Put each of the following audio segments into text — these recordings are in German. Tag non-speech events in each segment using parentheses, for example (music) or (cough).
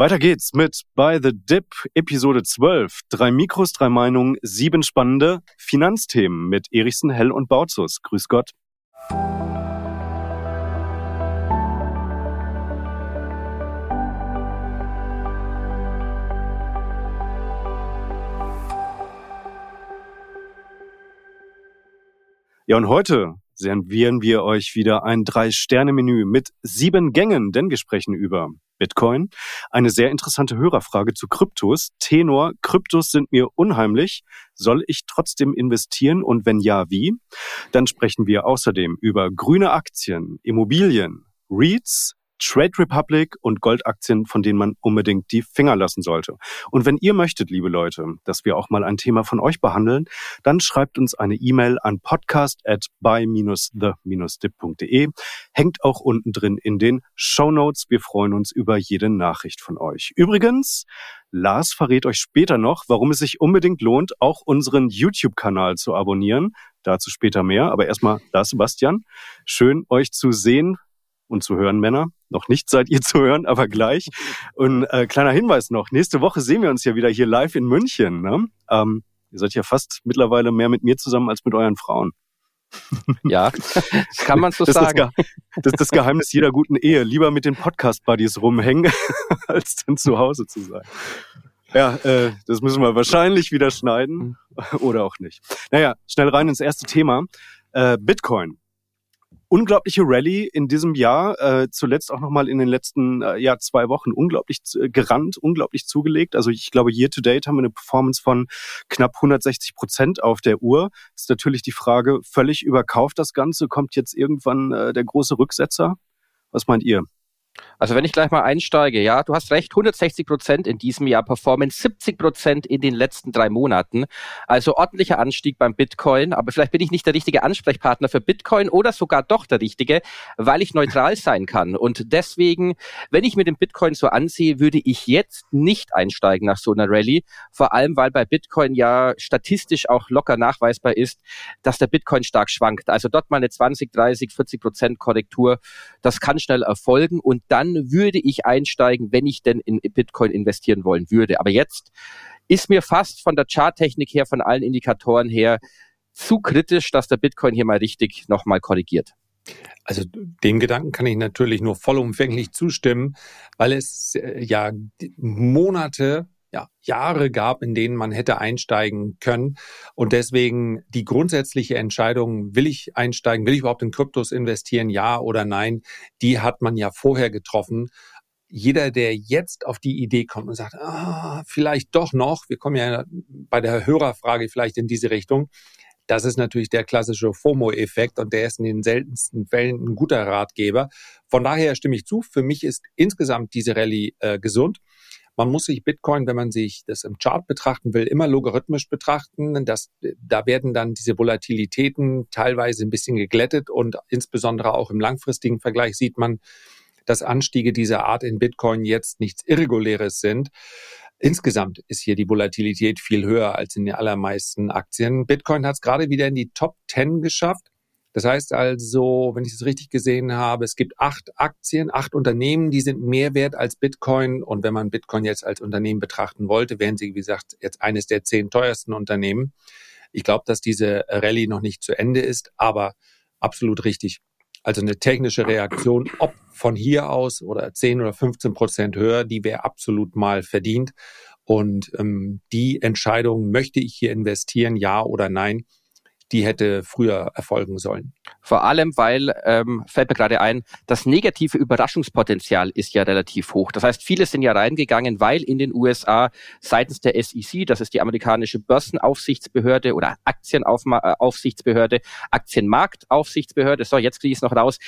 Weiter geht's mit By the Dip Episode 12. Drei Mikros, drei Meinungen, sieben spannende Finanzthemen mit Erichsen, Hell und Bautzus. Grüß Gott. Ja, und heute servieren wir euch wieder ein Drei-Sterne-Menü mit sieben Gängen, denn wir sprechen über Bitcoin. Eine sehr interessante Hörerfrage zu Kryptos. Tenor, Kryptos sind mir unheimlich. Soll ich trotzdem investieren und wenn ja, wie? Dann sprechen wir außerdem über grüne Aktien, Immobilien, REITs, Trade Republic und Goldaktien, von denen man unbedingt die Finger lassen sollte. Und wenn ihr möchtet, liebe Leute, dass wir auch mal ein Thema von euch behandeln, dann schreibt uns eine E-Mail an podcast at buy-the-dip.de. Hängt auch unten drin in den Show Notes. Wir freuen uns über jede Nachricht von euch. Übrigens, Lars verrät euch später noch, warum es sich unbedingt lohnt, auch unseren YouTube-Kanal zu abonnieren. Dazu später mehr. Aber erstmal da, Sebastian. Schön, euch zu sehen und zu hören, Männer. Noch nicht seid ihr (laughs) zu hören, aber gleich. Und äh, kleiner Hinweis noch, nächste Woche sehen wir uns ja wieder hier live in München. Ne? Ähm, ihr seid ja fast mittlerweile mehr mit mir zusammen als mit euren Frauen. (laughs) Ja, kann man so das sagen. Ist das, ist das Geheimnis jeder guten Ehe. Lieber mit den Podcast-Buddies rumhängen, (laughs) als dann zu Hause zu sein. Ja, äh, das müssen wir wahrscheinlich wieder schneiden oder auch nicht. Naja, schnell rein ins erste Thema. Äh, Bitcoin unglaubliche Rallye in diesem Jahr, äh, zuletzt auch nochmal in den letzten äh, ja, zwei Wochen unglaublich äh, gerannt, unglaublich zugelegt. Also ich glaube, year to date haben wir eine Performance von knapp 160 Prozent auf der Uhr. ist natürlich die Frage, völlig überkauft das Ganze, kommt jetzt irgendwann äh, der große Rücksetzer? Was meint ihr? Also wenn ich gleich mal einsteige, ja, du hast recht, 160 Prozent in diesem Jahr Performance, 70 Prozent in den letzten drei Monaten. Also ordentlicher Anstieg beim Bitcoin, aber vielleicht bin ich nicht der richtige Ansprechpartner für Bitcoin oder sogar doch der richtige, weil ich neutral sein kann. Und deswegen, wenn ich mir den Bitcoin so ansehe, würde ich jetzt nicht einsteigen nach so einer Rallye, vor allem weil bei Bitcoin ja statistisch auch locker nachweisbar ist, dass der Bitcoin stark schwankt. Also dort mal eine 20, 30, 40 Prozent Korrektur, das kann schnell erfolgen und dann würde ich einsteigen, wenn ich denn in Bitcoin investieren wollen würde. Aber jetzt ist mir fast von der Charttechnik her, von allen Indikatoren her, zu kritisch, dass der Bitcoin hier mal richtig nochmal korrigiert. Also dem Gedanken kann ich natürlich nur vollumfänglich zustimmen, weil es äh, ja Monate ja, Jahre gab, in denen man hätte einsteigen können. Und deswegen die grundsätzliche Entscheidung, will ich einsteigen, will ich überhaupt in Kryptos investieren, ja oder nein, die hat man ja vorher getroffen. Jeder, der jetzt auf die Idee kommt und sagt, ah, vielleicht doch noch, wir kommen ja bei der Hörerfrage vielleicht in diese Richtung, das ist natürlich der klassische FOMO-Effekt und der ist in den seltensten Fällen ein guter Ratgeber. Von daher stimme ich zu. Für mich ist insgesamt diese Rallye äh, gesund. Man muss sich Bitcoin, wenn man sich das im Chart betrachten will, immer logarithmisch betrachten. Das, da werden dann diese Volatilitäten teilweise ein bisschen geglättet und insbesondere auch im langfristigen Vergleich sieht man, dass Anstiege dieser Art in Bitcoin jetzt nichts Irreguläres sind. Insgesamt ist hier die Volatilität viel höher als in den allermeisten Aktien. Bitcoin hat es gerade wieder in die Top 10 geschafft. Das heißt also, wenn ich es richtig gesehen habe, es gibt acht Aktien, acht Unternehmen, die sind mehr wert als Bitcoin. Und wenn man Bitcoin jetzt als Unternehmen betrachten wollte, wären sie, wie gesagt, jetzt eines der zehn teuersten Unternehmen. Ich glaube, dass diese Rallye noch nicht zu Ende ist, aber absolut richtig. Also eine technische Reaktion, ob von hier aus oder 10 oder 15 Prozent höher, die wäre absolut mal verdient. Und ähm, die Entscheidung, möchte ich hier investieren, ja oder nein, die hätte früher erfolgen sollen. Vor allem, weil, ähm, fällt mir gerade ein, das negative Überraschungspotenzial ist ja relativ hoch. Das heißt, viele sind ja reingegangen, weil in den USA seitens der SEC, das ist die amerikanische Börsenaufsichtsbehörde oder Aktienaufsichtsbehörde, Aktienmarktaufsichtsbehörde, so jetzt kriege ich es noch raus,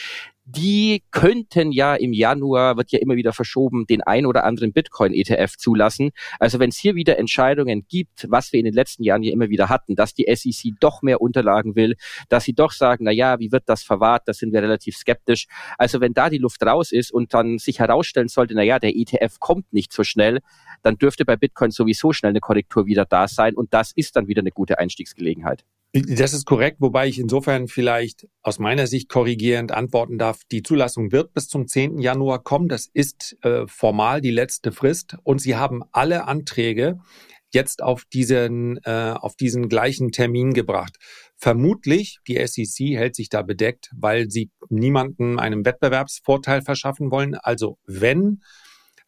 die könnten ja im Januar, wird ja immer wieder verschoben, den ein oder anderen Bitcoin-ETF zulassen. Also wenn es hier wieder Entscheidungen gibt, was wir in den letzten Jahren ja immer wieder hatten, dass die SEC doch mehr Unterlagen will, dass sie doch sagen, na ja, wie wird das verwahrt, da sind wir relativ skeptisch. Also wenn da die Luft raus ist und dann sich herausstellen sollte, na ja, der ETF kommt nicht so schnell, dann dürfte bei Bitcoin sowieso schnell eine Korrektur wieder da sein und das ist dann wieder eine gute Einstiegsgelegenheit. Das ist korrekt, wobei ich insofern vielleicht aus meiner Sicht korrigierend antworten darf. Die Zulassung wird bis zum 10. Januar kommen. Das ist äh, formal die letzte Frist. Und Sie haben alle Anträge jetzt auf diesen, äh, auf diesen gleichen Termin gebracht. Vermutlich, die SEC hält sich da bedeckt, weil sie niemanden einen Wettbewerbsvorteil verschaffen wollen. Also wenn,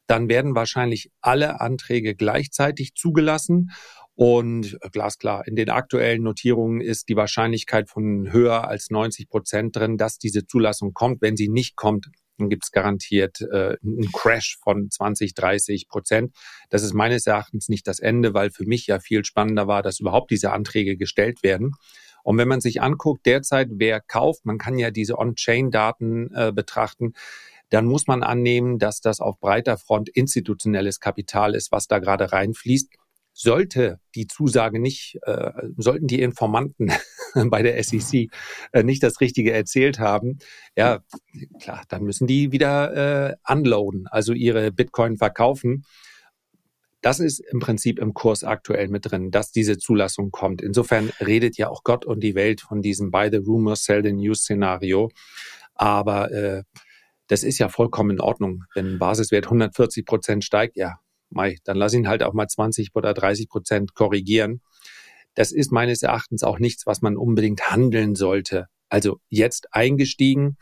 dann werden wahrscheinlich alle Anträge gleichzeitig zugelassen. Und äh, glasklar, in den aktuellen Notierungen ist die Wahrscheinlichkeit von höher als 90 Prozent drin, dass diese Zulassung kommt. Wenn sie nicht kommt, dann gibt es garantiert äh, einen Crash von 20, 30 Prozent. Das ist meines Erachtens nicht das Ende, weil für mich ja viel spannender war, dass überhaupt diese Anträge gestellt werden. Und wenn man sich anguckt, derzeit, wer kauft, man kann ja diese On-Chain-Daten äh, betrachten, dann muss man annehmen, dass das auf breiter Front institutionelles Kapital ist, was da gerade reinfließt sollte die Zusage nicht, äh, sollten die Informanten (laughs) bei der SEC äh, nicht das Richtige erzählt haben, ja, klar, dann müssen die wieder äh, unloaden, also ihre Bitcoin verkaufen. Das ist im Prinzip im Kurs aktuell mit drin, dass diese Zulassung kommt. Insofern redet ja auch Gott und die Welt von diesem Buy the Rumor, Sell the News Szenario. Aber äh, das ist ja vollkommen in Ordnung. Wenn Basiswert 140 Prozent steigt, ja, Mai, dann lass ihn halt auch mal 20 oder 30 Prozent korrigieren. Das ist meines Erachtens auch nichts, was man unbedingt handeln sollte. Also jetzt eingestiegen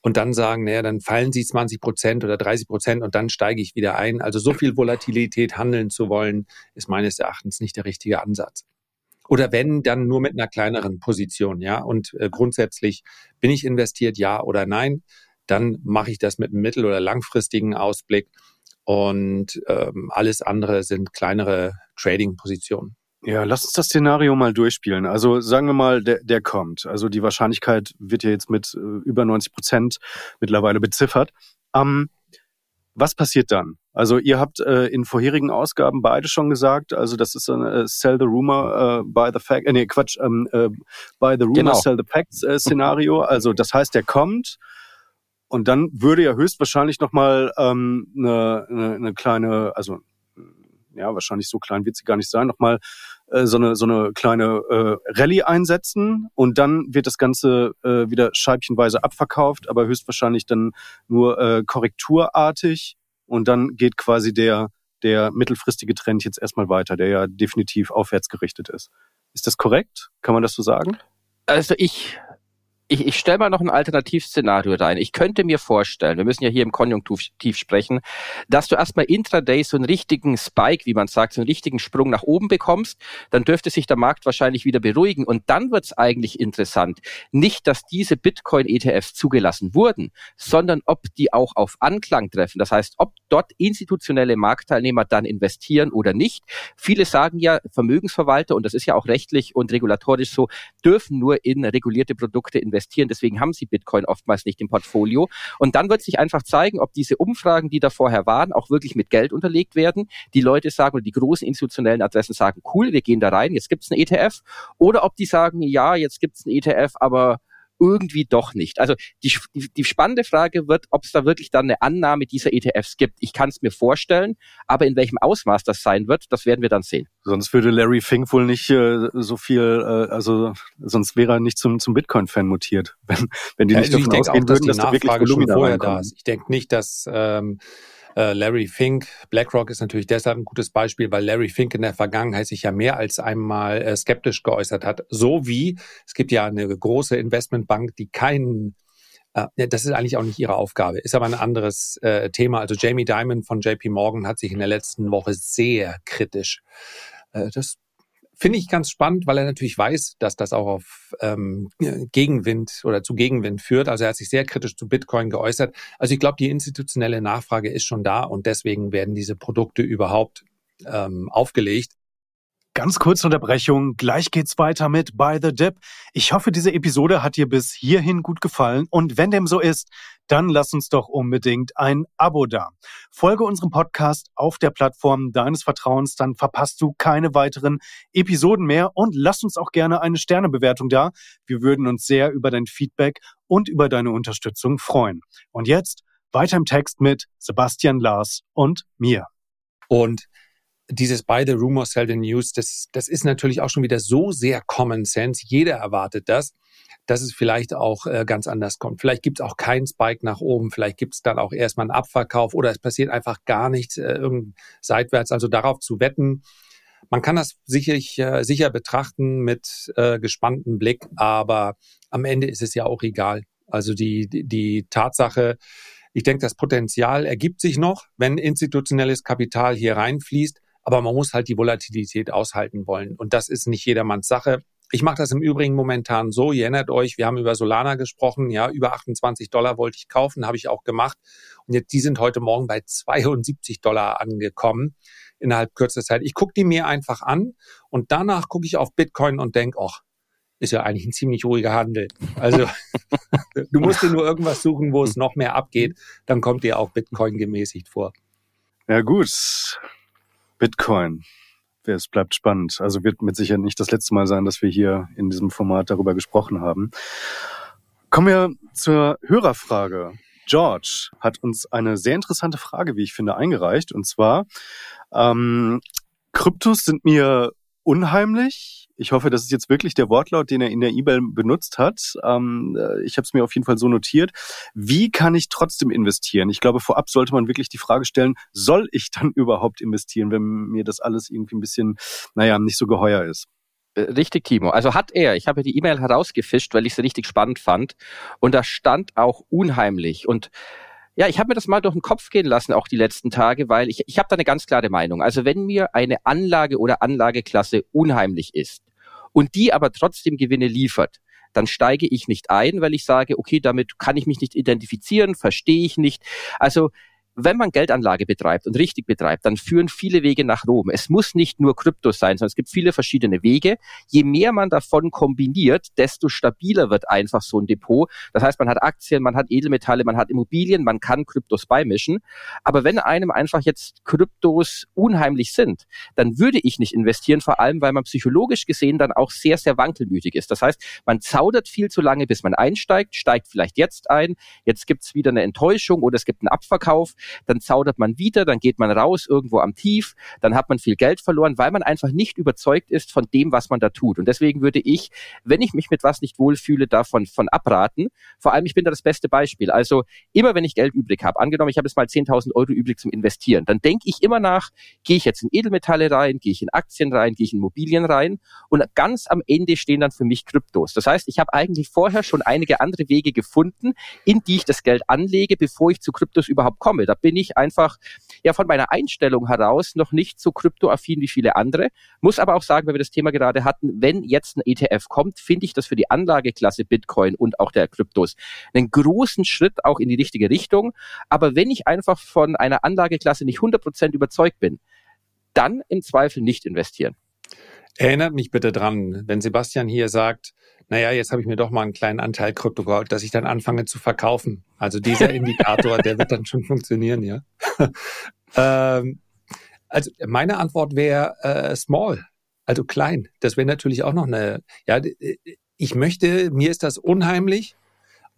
und dann sagen, naja, dann fallen sie 20 Prozent oder 30 Prozent und dann steige ich wieder ein. Also so viel Volatilität handeln zu wollen, ist meines Erachtens nicht der richtige Ansatz. Oder wenn, dann nur mit einer kleineren Position, ja. Und äh, grundsätzlich bin ich investiert, ja oder nein. Dann mache ich das mit einem mittel- oder langfristigen Ausblick und ähm, alles andere sind kleinere Trading-Positionen. Ja, lass uns das Szenario mal durchspielen. Also sagen wir mal, der, der kommt. Also die Wahrscheinlichkeit wird ja jetzt mit äh, über 90 Prozent mittlerweile beziffert. Ähm, was passiert dann? Also ihr habt äh, in vorherigen Ausgaben beide schon gesagt, also das ist ein äh, Sell the Rumor äh, by the Fact, äh, nee Quatsch, ähm, äh, by the Rumor genau. Sell the Facts äh, Szenario. Also das heißt, der kommt, und dann würde ja höchstwahrscheinlich nochmal ähm, eine, eine, eine kleine, also ja, wahrscheinlich so klein wird sie gar nicht sein, nochmal äh, so, eine, so eine kleine äh, Rallye einsetzen und dann wird das Ganze äh, wieder scheibchenweise abverkauft, aber höchstwahrscheinlich dann nur äh, korrekturartig und dann geht quasi der, der mittelfristige Trend jetzt erstmal weiter, der ja definitiv aufwärts gerichtet ist. Ist das korrekt? Kann man das so sagen? Also ich ich, ich stelle mal noch ein Alternativszenario rein. Ich könnte mir vorstellen, wir müssen ja hier im Konjunktiv sprechen, dass du erstmal intraday so einen richtigen Spike, wie man sagt, so einen richtigen Sprung nach oben bekommst. Dann dürfte sich der Markt wahrscheinlich wieder beruhigen. Und dann wird es eigentlich interessant. Nicht, dass diese Bitcoin-ETFs zugelassen wurden, sondern ob die auch auf Anklang treffen. Das heißt, ob dort institutionelle Marktteilnehmer dann investieren oder nicht. Viele sagen ja, Vermögensverwalter, und das ist ja auch rechtlich und regulatorisch so, dürfen nur in regulierte Produkte investieren investieren. Deswegen haben sie Bitcoin oftmals nicht im Portfolio. Und dann wird sich einfach zeigen, ob diese Umfragen, die da vorher waren, auch wirklich mit Geld unterlegt werden. Die Leute sagen, oder die großen institutionellen Adressen sagen, cool, wir gehen da rein, jetzt gibt's einen ETF. Oder ob die sagen, ja, jetzt gibt's einen ETF, aber irgendwie doch nicht. Also die, die, die spannende Frage wird, ob es da wirklich dann eine Annahme dieser ETFs gibt. Ich kann es mir vorstellen, aber in welchem Ausmaß das sein wird, das werden wir dann sehen. Sonst würde Larry Fink wohl nicht äh, so viel, äh, also sonst wäre er nicht zum, zum Bitcoin-Fan mutiert, (laughs) wenn, wenn die nicht also davon ausgehen auch, würden, dass, dass da wirklich Volumina vorher da ist. Ich denke nicht, dass ähm, äh, Larry Fink, BlackRock ist natürlich deshalb ein gutes Beispiel, weil Larry Fink in der Vergangenheit sich ja mehr als einmal äh, skeptisch geäußert hat. So wie es gibt ja eine große Investmentbank, die keinen äh, das ist eigentlich auch nicht ihre Aufgabe, ist aber ein anderes äh, Thema. Also Jamie Dimon von JP Morgan hat sich in der letzten Woche sehr kritisch äh, das Finde ich ganz spannend, weil er natürlich weiß, dass das auch auf ähm, Gegenwind oder zu Gegenwind führt. Also er hat sich sehr kritisch zu Bitcoin geäußert. Also ich glaube, die institutionelle Nachfrage ist schon da und deswegen werden diese Produkte überhaupt ähm, aufgelegt. Ganz kurze Unterbrechung. Gleich geht's weiter mit By the Dip. Ich hoffe, diese Episode hat dir bis hierhin gut gefallen. Und wenn dem so ist, dann lass uns doch unbedingt ein Abo da. Folge unserem Podcast auf der Plattform deines Vertrauens, dann verpasst du keine weiteren Episoden mehr und lass uns auch gerne eine Sternebewertung da. Wir würden uns sehr über dein Feedback und über deine Unterstützung freuen. Und jetzt weiter im Text mit Sebastian Lars und mir. Und dieses Buy the Rumor, Sell the News, das, das ist natürlich auch schon wieder so sehr Common Sense. Jeder erwartet das, dass es vielleicht auch äh, ganz anders kommt. Vielleicht gibt es auch keinen Spike nach oben, vielleicht gibt es dann auch erstmal einen Abverkauf oder es passiert einfach gar nichts äh, seitwärts. Also darauf zu wetten, man kann das sicherlich, äh, sicher betrachten mit äh, gespanntem Blick, aber am Ende ist es ja auch egal. Also die, die, die Tatsache, ich denke, das Potenzial ergibt sich noch, wenn institutionelles Kapital hier reinfließt, aber man muss halt die Volatilität aushalten wollen. Und das ist nicht jedermanns Sache. Ich mache das im Übrigen momentan so. Ihr erinnert euch, wir haben über Solana gesprochen. Ja, über 28 Dollar wollte ich kaufen, habe ich auch gemacht. Und jetzt, die sind heute Morgen bei 72 Dollar angekommen innerhalb kürzester Zeit. Ich gucke die mir einfach an und danach gucke ich auf Bitcoin und denke, ach, ist ja eigentlich ein ziemlich ruhiger Handel. Also (laughs) du musst dir nur irgendwas suchen, wo es noch mehr abgeht, dann kommt dir auch Bitcoin gemäßigt vor. Ja gut, Bitcoin. Es bleibt spannend. Also wird mit Sicherheit nicht das letzte Mal sein, dass wir hier in diesem Format darüber gesprochen haben. Kommen wir zur Hörerfrage. George hat uns eine sehr interessante Frage, wie ich finde, eingereicht. Und zwar, ähm, Kryptos sind mir unheimlich. Ich hoffe, das ist jetzt wirklich der Wortlaut, den er in der E-Mail benutzt hat. Ähm, äh, ich habe es mir auf jeden Fall so notiert. Wie kann ich trotzdem investieren? Ich glaube, vorab sollte man wirklich die Frage stellen, soll ich dann (laughs) überhaupt investieren, wenn mir das alles irgendwie ein bisschen, naja, nicht so geheuer ist? Äh, richtig, Timo. Also hat er. Ich habe die E-Mail herausgefischt, weil ich sie richtig spannend fand. Und da stand auch unheimlich. Und ja, ich habe mir das mal durch den Kopf gehen lassen, auch die letzten Tage, weil ich, ich habe da eine ganz klare Meinung. Also wenn mir eine Anlage oder Anlageklasse unheimlich ist und die aber trotzdem Gewinne liefert, dann steige ich nicht ein, weil ich sage, okay, damit kann ich mich nicht identifizieren, verstehe ich nicht. Also wenn man Geldanlage betreibt und richtig betreibt, dann führen viele Wege nach Rom. Es muss nicht nur Krypto sein, sondern es gibt viele verschiedene Wege. Je mehr man davon kombiniert, desto stabiler wird einfach so ein Depot. Das heißt, man hat Aktien, man hat Edelmetalle, man hat Immobilien, man kann Kryptos beimischen. Aber wenn einem einfach jetzt Kryptos unheimlich sind, dann würde ich nicht investieren, vor allem weil man psychologisch gesehen dann auch sehr, sehr wankelmütig ist. Das heißt, man zaudert viel zu lange, bis man einsteigt, steigt vielleicht jetzt ein, jetzt gibt's wieder eine Enttäuschung oder es gibt einen Abverkauf dann zaudert man wieder, dann geht man raus irgendwo am Tief, dann hat man viel Geld verloren, weil man einfach nicht überzeugt ist von dem, was man da tut. Und deswegen würde ich, wenn ich mich mit was nicht wohlfühle, davon von abraten. Vor allem, ich bin da das beste Beispiel. Also immer, wenn ich Geld übrig habe, angenommen, ich habe jetzt mal 10.000 Euro übrig zum Investieren, dann denke ich immer nach, gehe ich jetzt in Edelmetalle rein, gehe ich in Aktien rein, gehe ich in Immobilien rein und ganz am Ende stehen dann für mich Kryptos. Das heißt, ich habe eigentlich vorher schon einige andere Wege gefunden, in die ich das Geld anlege, bevor ich zu Kryptos überhaupt komme. Da bin ich einfach ja von meiner Einstellung heraus noch nicht so kryptoaffin wie viele andere. Muss aber auch sagen, weil wir das Thema gerade hatten, wenn jetzt ein ETF kommt, finde ich das für die Anlageklasse Bitcoin und auch der Kryptos einen großen Schritt auch in die richtige Richtung. Aber wenn ich einfach von einer Anlageklasse nicht 100% überzeugt bin, dann im Zweifel nicht investieren. Erinnert mich bitte dran, wenn Sebastian hier sagt, naja, jetzt habe ich mir doch mal einen kleinen Anteil Krypto geholt, dass ich dann anfange zu verkaufen. Also dieser (laughs) Indikator, der wird dann schon funktionieren, ja. (laughs) ähm, also meine Antwort wäre äh, small, also klein. Das wäre natürlich auch noch eine, ja, ich möchte, mir ist das unheimlich,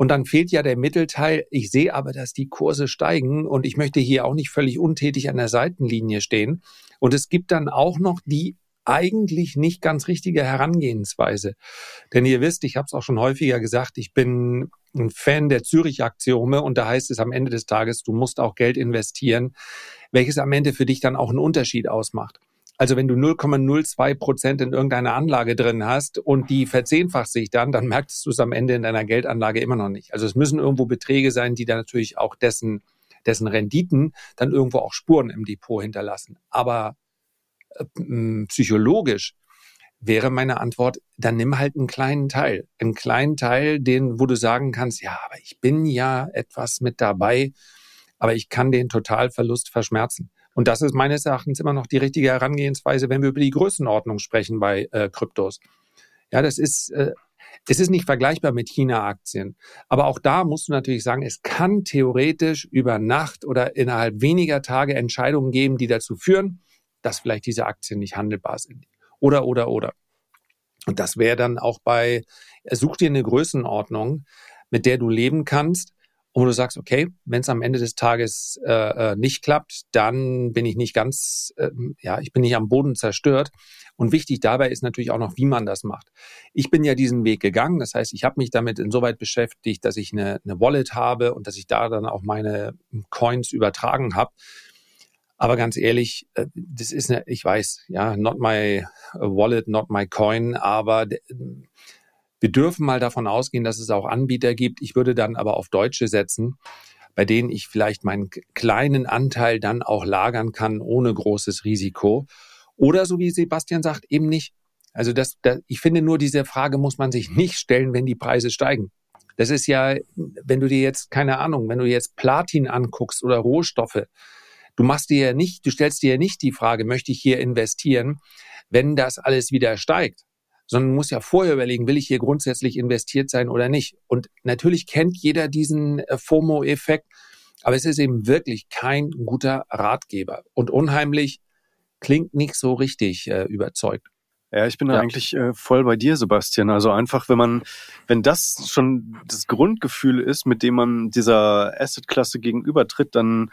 und dann fehlt ja der Mittelteil. Ich sehe aber, dass die Kurse steigen und ich möchte hier auch nicht völlig untätig an der Seitenlinie stehen. Und es gibt dann auch noch die eigentlich nicht ganz richtige Herangehensweise. Denn ihr wisst, ich habe es auch schon häufiger gesagt, ich bin ein Fan der Zürich-Axiome und da heißt es am Ende des Tages, du musst auch Geld investieren, welches am Ende für dich dann auch einen Unterschied ausmacht. Also wenn du 0,02 Prozent in irgendeiner Anlage drin hast und die verzehnfacht sich dann, dann merkst du es am Ende in deiner Geldanlage immer noch nicht. Also es müssen irgendwo Beträge sein, die dann natürlich auch dessen, dessen Renditen dann irgendwo auch Spuren im Depot hinterlassen. Aber psychologisch wäre meine Antwort, dann nimm halt einen kleinen Teil. Einen kleinen Teil, den, wo du sagen kannst, ja, aber ich bin ja etwas mit dabei, aber ich kann den Totalverlust verschmerzen. Und das ist meines Erachtens immer noch die richtige Herangehensweise, wenn wir über die Größenordnung sprechen bei äh, Kryptos. Ja, das ist, äh, es ist nicht vergleichbar mit China-Aktien. Aber auch da musst du natürlich sagen, es kann theoretisch über Nacht oder innerhalb weniger Tage Entscheidungen geben, die dazu führen, dass vielleicht diese Aktien nicht handelbar sind. Oder, oder, oder. Und das wäre dann auch bei, such dir eine Größenordnung, mit der du leben kannst wo du sagst, okay, wenn es am Ende des Tages äh, äh, nicht klappt, dann bin ich nicht ganz, äh, ja, ich bin nicht am Boden zerstört. Und wichtig dabei ist natürlich auch noch, wie man das macht. Ich bin ja diesen Weg gegangen, das heißt, ich habe mich damit insoweit beschäftigt, dass ich eine, eine Wallet habe und dass ich da dann auch meine Coins übertragen habe. Aber ganz ehrlich, äh, das ist eine, ich weiß, ja, not my wallet, not my coin, aber wir dürfen mal davon ausgehen, dass es auch Anbieter gibt. Ich würde dann aber auf Deutsche setzen, bei denen ich vielleicht meinen kleinen Anteil dann auch lagern kann, ohne großes Risiko. Oder so wie Sebastian sagt, eben nicht. Also das, das, ich finde nur, diese Frage muss man sich nicht stellen, wenn die Preise steigen. Das ist ja, wenn du dir jetzt, keine Ahnung, wenn du jetzt Platin anguckst oder Rohstoffe, du machst dir ja nicht, du stellst dir ja nicht die Frage, möchte ich hier investieren, wenn das alles wieder steigt sondern muss ja vorher überlegen, will ich hier grundsätzlich investiert sein oder nicht. Und natürlich kennt jeder diesen äh, FOMO-Effekt, aber es ist eben wirklich kein guter Ratgeber. Und unheimlich klingt nicht so richtig äh, überzeugt. Ja, ich bin da eigentlich äh, voll bei dir, Sebastian. Also einfach, wenn man, wenn das schon das Grundgefühl ist, mit dem man dieser Asset-Klasse gegenübertritt, dann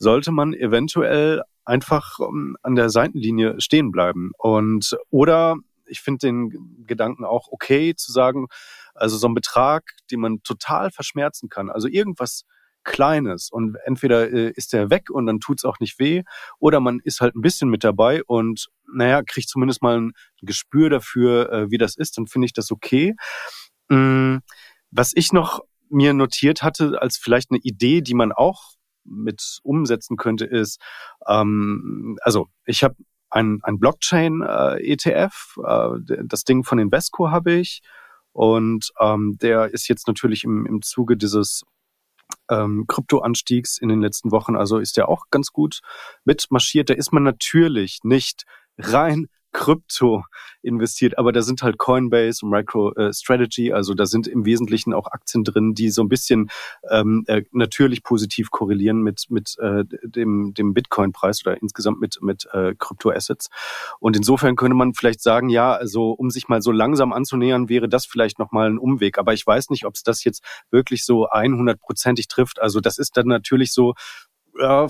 sollte man eventuell einfach ähm, an der Seitenlinie stehen bleiben. Und oder ich finde den Gedanken auch okay zu sagen, also so ein Betrag, den man total verschmerzen kann, also irgendwas Kleines und entweder äh, ist der weg und dann tut's auch nicht weh oder man ist halt ein bisschen mit dabei und naja, kriegt zumindest mal ein Gespür dafür, äh, wie das ist, dann finde ich das okay. Ähm, was ich noch mir notiert hatte als vielleicht eine Idee, die man auch mit umsetzen könnte, ist, ähm, also ich habe ein, ein Blockchain-ETF. Äh, äh, das Ding von Invesco habe ich. Und ähm, der ist jetzt natürlich im, im Zuge dieses ähm, Kryptoanstiegs in den letzten Wochen, also ist der auch ganz gut mitmarschiert. Da ist man natürlich nicht rein Krypto investiert, aber da sind halt Coinbase und MicroStrategy, also da sind im Wesentlichen auch Aktien drin, die so ein bisschen ähm, äh, natürlich positiv korrelieren mit mit äh, dem dem Bitcoin-Preis oder insgesamt mit mit äh, Kryptoassets. Und insofern könnte man vielleicht sagen, ja, also um sich mal so langsam anzunähern, wäre das vielleicht noch mal ein Umweg. Aber ich weiß nicht, ob es das jetzt wirklich so 100%ig trifft. Also das ist dann natürlich so äh,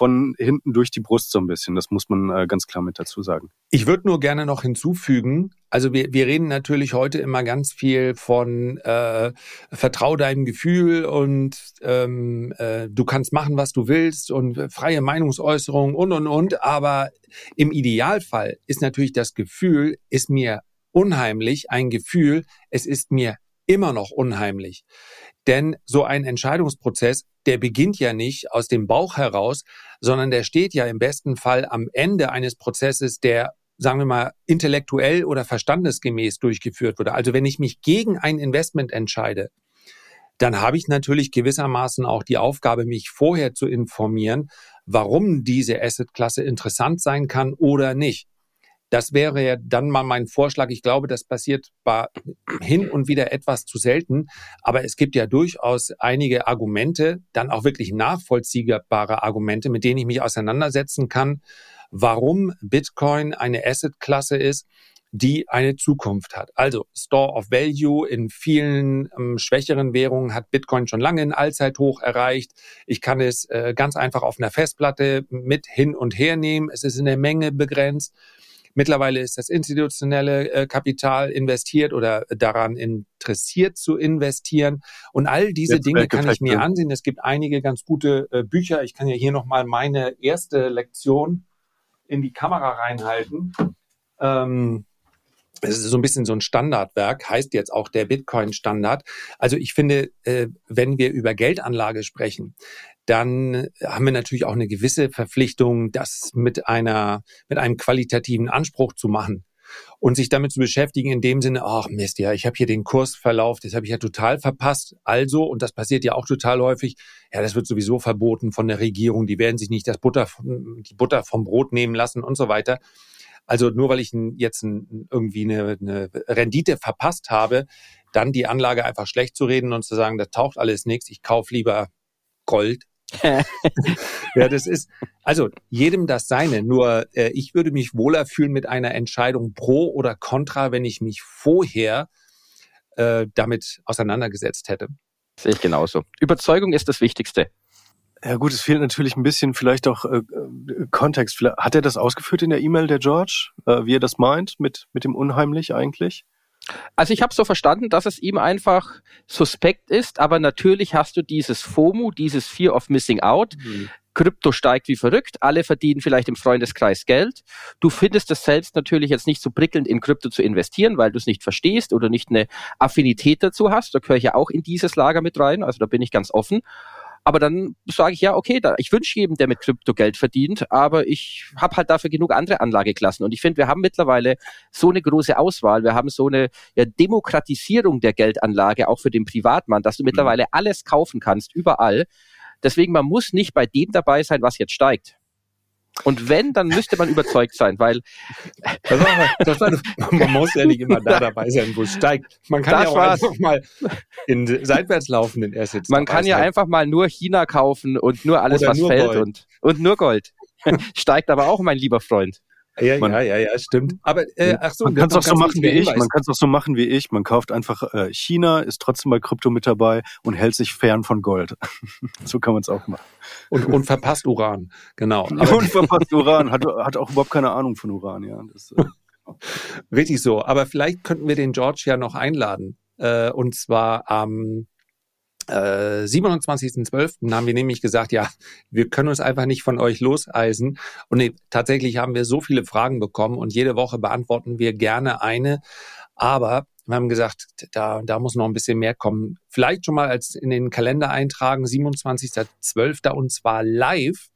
von hinten durch die Brust so ein bisschen. Das muss man äh, ganz klar mit dazu sagen. Ich würde nur gerne noch hinzufügen, also wir, wir reden natürlich heute immer ganz viel von äh, vertrau deinem Gefühl und ähm, äh, du kannst machen, was du willst und freie Meinungsäußerung und und und. Aber im Idealfall ist natürlich das Gefühl, ist mir unheimlich ein Gefühl, es ist mir immer noch unheimlich. Denn so ein Entscheidungsprozess, der beginnt ja nicht aus dem Bauch heraus, sondern der steht ja im besten Fall am Ende eines Prozesses, der sagen wir mal, intellektuell oder verstandesgemäß durchgeführt wurde. Also wenn ich mich gegen ein Investment entscheide, dann habe ich natürlich gewissermaßen auch die Aufgabe, mich vorher zu informieren, warum diese Assetklasse interessant sein kann oder nicht. Das wäre ja dann mal mein Vorschlag. Ich glaube, das passiert hin und wieder etwas zu selten. Aber es gibt ja durchaus einige Argumente, dann auch wirklich nachvollziehbare Argumente, mit denen ich mich auseinandersetzen kann, warum Bitcoin eine Assetklasse ist, die eine Zukunft hat. Also Store of Value in vielen ähm, schwächeren Währungen hat Bitcoin schon lange ein Allzeithoch erreicht. Ich kann es äh, ganz einfach auf einer Festplatte mit hin und her nehmen. Es ist in der Menge begrenzt. Mittlerweile ist das institutionelle äh, Kapital investiert oder daran interessiert zu investieren. Und all diese Jetzt Dinge kann ich mir ansehen. Es gibt einige ganz gute äh, Bücher. Ich kann ja hier nochmal meine erste Lektion in die Kamera reinhalten. Ähm, es ist so ein bisschen so ein Standardwerk, heißt jetzt auch der Bitcoin-Standard. Also ich finde, äh, wenn wir über Geldanlage sprechen, dann haben wir natürlich auch eine gewisse Verpflichtung, das mit einer, mit einem qualitativen Anspruch zu machen und sich damit zu beschäftigen in dem Sinne, ach Mist, ja, ich habe hier den Kursverlauf, das habe ich ja total verpasst. Also, und das passiert ja auch total häufig, ja, das wird sowieso verboten von der Regierung, die werden sich nicht das Butter, die Butter vom Brot nehmen lassen und so weiter. Also nur weil ich jetzt irgendwie eine, eine Rendite verpasst habe, dann die Anlage einfach schlecht zu reden und zu sagen, da taucht alles nichts, ich kaufe lieber Gold (laughs) ja, das ist, also jedem das seine. Nur äh, ich würde mich wohler fühlen mit einer Entscheidung pro oder contra, wenn ich mich vorher äh, damit auseinandergesetzt hätte. Sehe ich genauso. Überzeugung ist das Wichtigste. Ja gut, es fehlt natürlich ein bisschen vielleicht auch äh, Kontext. Vielleicht, hat er das ausgeführt in der E-Mail, der George, äh, wie er das meint mit, mit dem Unheimlich eigentlich? Also ich habe so verstanden, dass es ihm einfach suspekt ist, aber natürlich hast du dieses FOMO, dieses Fear of Missing Out. Mhm. Krypto steigt wie verrückt, alle verdienen vielleicht im Freundeskreis Geld. Du findest es selbst natürlich jetzt nicht so prickelnd, in Krypto zu investieren, weil du es nicht verstehst oder nicht eine Affinität dazu hast. Da gehöre ich ja auch in dieses Lager mit rein, also da bin ich ganz offen. Aber dann sage ich ja, okay, da, ich wünsche jedem, der mit Krypto Geld verdient, aber ich habe halt dafür genug andere Anlageklassen. Und ich finde, wir haben mittlerweile so eine große Auswahl, wir haben so eine ja, Demokratisierung der Geldanlage, auch für den Privatmann, dass du mhm. mittlerweile alles kaufen kannst, überall. Deswegen, man muss nicht bei dem dabei sein, was jetzt steigt. Und wenn, dann müsste man überzeugt sein, weil das war, das war, man muss ja nicht immer da (laughs) dabei sein, wo es steigt. Man kann das ja auch war's. einfach mal in seitwärts laufen in Assets. Man kann ja sein. einfach mal nur China kaufen und nur alles, Oder was fällt und, und nur Gold. (laughs) steigt aber auch, mein lieber Freund. Ja, man, ja, ja, ja, stimmt. Aber äh, ach so, man kann es auch so machen wie ich. Man kann es auch so machen wie ich. Man kauft einfach äh, China, ist trotzdem bei Krypto mit dabei und hält sich fern von Gold. (laughs) so kann man es auch machen. Und, und verpasst Uran, genau. (laughs) Aber und verpasst Uran, hat, hat auch überhaupt keine Ahnung von Uran, ja. Das, äh, Richtig so. Aber vielleicht könnten wir den George ja noch einladen. Äh, und zwar am äh, 27.12. haben wir nämlich gesagt, ja, wir können uns einfach nicht von euch loseisen. Und nee, tatsächlich haben wir so viele Fragen bekommen und jede Woche beantworten wir gerne eine. Aber wir haben gesagt, da, da muss noch ein bisschen mehr kommen. Vielleicht schon mal als in den Kalender eintragen, 27.12. und zwar live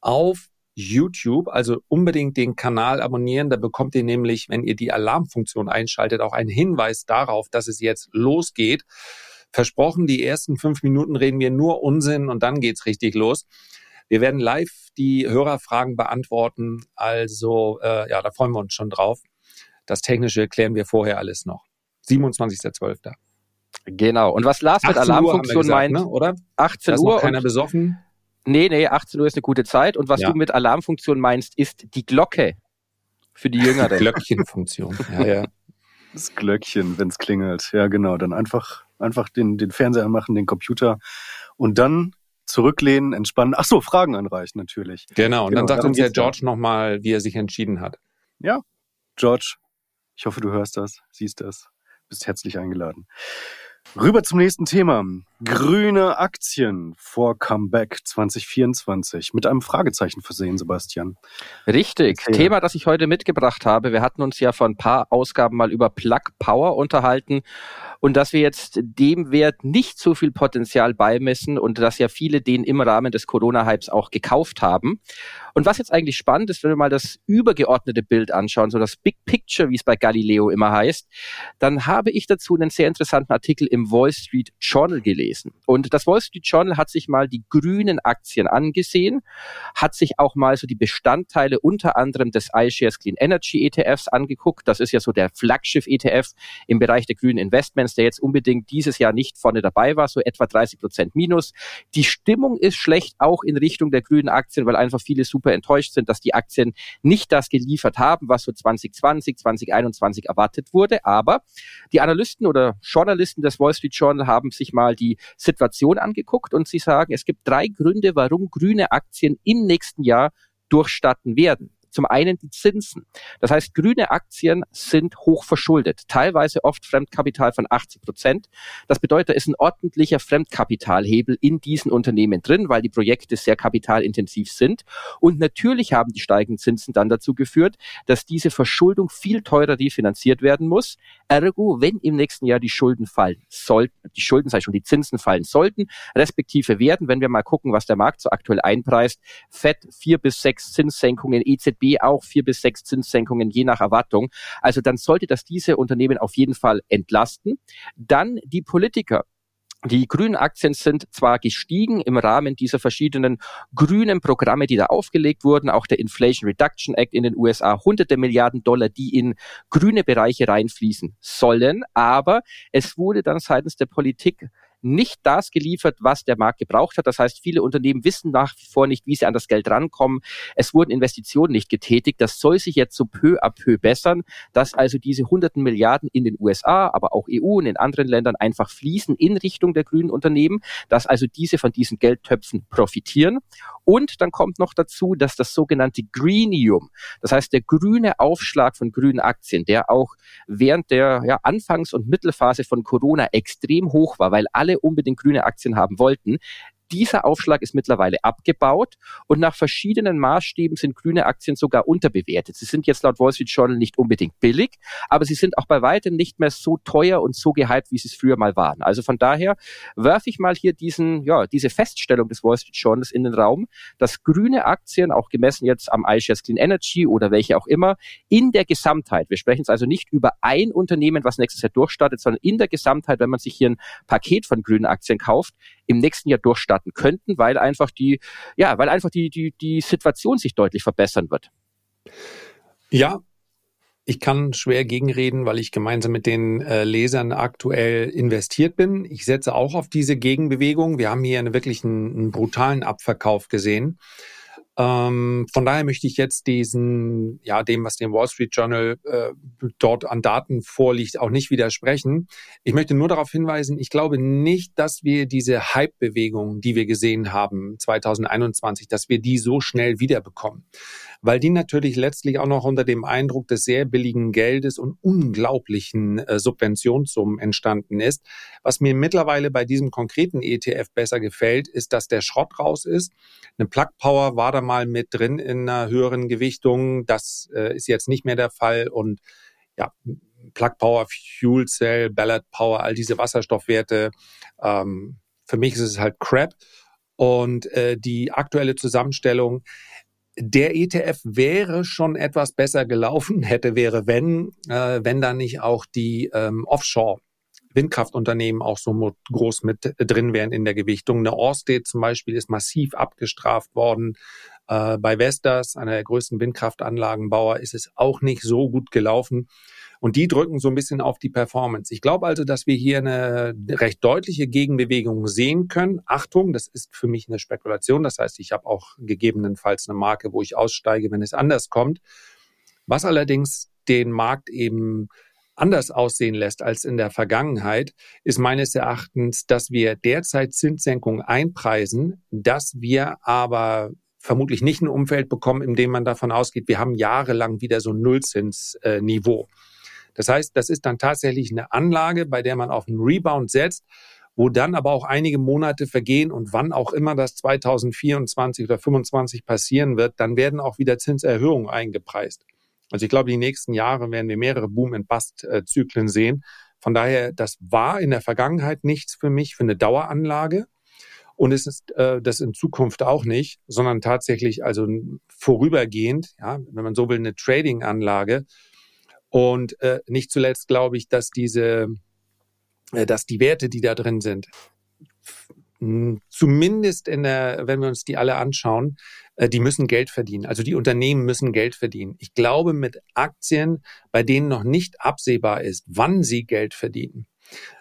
auf YouTube, also unbedingt den Kanal abonnieren. Da bekommt ihr nämlich, wenn ihr die Alarmfunktion einschaltet, auch einen Hinweis darauf, dass es jetzt losgeht. Versprochen, die ersten fünf Minuten reden wir nur Unsinn und dann geht's richtig los. Wir werden live die Hörerfragen beantworten. Also äh, ja, da freuen wir uns schon drauf. Das Technische klären wir vorher alles noch. 27.12. Genau. Und was Lars mit Alarmfunktion gesagt, meint, ne, oder? 18 da ist Uhr. Noch keiner besoffen. Nee, nee, 18 Uhr ist eine gute Zeit. Und was ja. du mit Alarmfunktion meinst, ist die Glocke für die Jüngeren. (laughs) Glöckchenfunktion. Ja, ja. Das Glöckchen, wenn es klingelt. Ja, genau. Dann einfach Einfach den, den Fernseher machen, den Computer und dann zurücklehnen, entspannen. Ach so, Fragen anreichen natürlich. Genau, und genau, dann sagt uns ja George nochmal, wie er sich entschieden hat. Ja, George, ich hoffe, du hörst das, siehst das, bist herzlich eingeladen. Rüber zum nächsten Thema. Grüne Aktien vor Comeback 2024 mit einem Fragezeichen versehen, Sebastian. Richtig. Erzähl. Thema, das ich heute mitgebracht habe. Wir hatten uns ja vor ein paar Ausgaben mal über Plug Power unterhalten und dass wir jetzt dem Wert nicht so viel Potenzial beimessen und dass ja viele den im Rahmen des Corona-Hypes auch gekauft haben. Und was jetzt eigentlich spannend ist, wenn wir mal das übergeordnete Bild anschauen, so das Big Picture, wie es bei Galileo immer heißt, dann habe ich dazu einen sehr interessanten Artikel im Wall Street Journal gelesen. Und das Wall Street Journal hat sich mal die grünen Aktien angesehen, hat sich auch mal so die Bestandteile unter anderem des iShares Clean Energy ETFs angeguckt. Das ist ja so der Flaggschiff ETF im Bereich der grünen Investments der jetzt unbedingt dieses Jahr nicht vorne dabei war, so etwa 30 Prozent minus. Die Stimmung ist schlecht, auch in Richtung der grünen Aktien, weil einfach viele super enttäuscht sind, dass die Aktien nicht das geliefert haben, was so 2020, 2021 erwartet wurde. Aber die Analysten oder Journalisten des Wall Street Journal haben sich mal die Situation angeguckt und sie sagen, es gibt drei Gründe, warum grüne Aktien im nächsten Jahr durchstatten werden. Zum einen die Zinsen. Das heißt, grüne Aktien sind hoch verschuldet, teilweise oft Fremdkapital von 80 Prozent. Das bedeutet, da ist ein ordentlicher Fremdkapitalhebel in diesen Unternehmen drin, weil die Projekte sehr kapitalintensiv sind. Und natürlich haben die steigenden Zinsen dann dazu geführt, dass diese Verschuldung viel teurer refinanziert werden muss. Ergo, wenn im nächsten Jahr die Schulden fallen sollten, die Schulden, sei schon die Zinsen fallen sollten, respektive werden, wenn wir mal gucken, was der Markt so aktuell einpreist, FED vier bis sechs Zinssenkungen, EZB Auch vier bis sechs Zinssenkungen je nach Erwartung. Also dann sollte das diese Unternehmen auf jeden Fall entlasten. Dann die Politiker. Die grünen Aktien sind zwar gestiegen im Rahmen dieser verschiedenen grünen Programme, die da aufgelegt wurden, auch der Inflation Reduction Act in den USA, hunderte Milliarden Dollar, die in grüne Bereiche reinfließen sollen, aber es wurde dann seitens der Politik nicht das geliefert, was der Markt gebraucht hat. Das heißt, viele Unternehmen wissen nach wie vor nicht, wie sie an das Geld rankommen. Es wurden Investitionen nicht getätigt. Das soll sich jetzt so peu à peu bessern, dass also diese hunderten Milliarden in den USA, aber auch EU und in anderen Ländern einfach fließen in Richtung der grünen Unternehmen, dass also diese von diesen Geldtöpfen profitieren. Und dann kommt noch dazu, dass das sogenannte Greenium, das heißt der grüne Aufschlag von grünen Aktien, der auch während der ja, Anfangs- und Mittelphase von Corona extrem hoch war, weil alle unbedingt grüne Aktien haben wollten, dieser Aufschlag ist mittlerweile abgebaut und nach verschiedenen Maßstäben sind grüne Aktien sogar unterbewertet. Sie sind jetzt laut Wall Street Journal nicht unbedingt billig, aber sie sind auch bei weitem nicht mehr so teuer und so gehypt, wie sie es früher mal waren. Also von daher werfe ich mal hier diesen, ja, diese Feststellung des Wall Street Journals in den Raum, dass grüne Aktien, auch gemessen jetzt am iShares Clean Energy oder welche auch immer, in der Gesamtheit, wir sprechen jetzt also nicht über ein Unternehmen, was nächstes Jahr durchstartet, sondern in der Gesamtheit, wenn man sich hier ein Paket von grünen Aktien kauft, im nächsten Jahr durchstarten könnten, weil einfach die, ja, weil einfach die, die, die Situation sich deutlich verbessern wird. Ja, ich kann schwer gegenreden, weil ich gemeinsam mit den äh, Lesern aktuell investiert bin. Ich setze auch auf diese Gegenbewegung. Wir haben hier einen, wirklich einen, einen brutalen Abverkauf gesehen. Ähm, von daher möchte ich jetzt diesen, ja, dem, was dem Wall Street Journal äh, dort an Daten vorliegt, auch nicht widersprechen. Ich möchte nur darauf hinweisen, ich glaube nicht, dass wir diese Hype-Bewegung, die wir gesehen haben 2021, dass wir die so schnell wiederbekommen weil die natürlich letztlich auch noch unter dem Eindruck des sehr billigen Geldes und unglaublichen äh, Subventionssummen entstanden ist. Was mir mittlerweile bei diesem konkreten ETF besser gefällt, ist, dass der Schrott raus ist. Eine Plug Power war da mal mit drin in einer höheren Gewichtung. Das äh, ist jetzt nicht mehr der Fall und ja, Plug Power, Fuel Cell, Ballard Power, all diese Wasserstoffwerte. Ähm, für mich ist es halt Crap. Und äh, die aktuelle Zusammenstellung der ETF wäre schon etwas besser gelaufen, (laughs) hätte wäre wenn, äh, wenn da nicht auch die ähm, Offshore Windkraftunternehmen auch so groß mit drin wären in der Gewichtung. Eine Orsted zum Beispiel ist massiv abgestraft worden. Äh, bei Vestas, einer der größten Windkraftanlagenbauer, ist es auch nicht so gut gelaufen. Und die drücken so ein bisschen auf die Performance. Ich glaube also, dass wir hier eine recht deutliche Gegenbewegung sehen können. Achtung, das ist für mich eine Spekulation. Das heißt, ich habe auch gegebenenfalls eine Marke, wo ich aussteige, wenn es anders kommt. Was allerdings den Markt eben anders aussehen lässt als in der Vergangenheit, ist meines Erachtens, dass wir derzeit Zinssenkungen einpreisen, dass wir aber vermutlich nicht ein Umfeld bekommen, in dem man davon ausgeht, wir haben jahrelang wieder so ein Nullzinsniveau. Das heißt, das ist dann tatsächlich eine Anlage, bei der man auf einen Rebound setzt, wo dann aber auch einige Monate vergehen und wann auch immer das 2024 oder 2025 passieren wird, dann werden auch wieder Zinserhöhungen eingepreist. Also ich glaube, die nächsten Jahre werden wir mehrere Boom-and-Bust-Zyklen sehen. Von daher, das war in der Vergangenheit nichts für mich, für eine Daueranlage. Und es ist äh, das in Zukunft auch nicht, sondern tatsächlich also vorübergehend, ja, wenn man so will, eine Trading-Anlage, und äh, nicht zuletzt glaube ich, dass diese, äh, dass die Werte, die da drin sind, zumindest in der, wenn wir uns die alle anschauen, äh, die müssen Geld verdienen. Also die Unternehmen müssen Geld verdienen. Ich glaube, mit Aktien, bei denen noch nicht absehbar ist, wann sie Geld verdienen,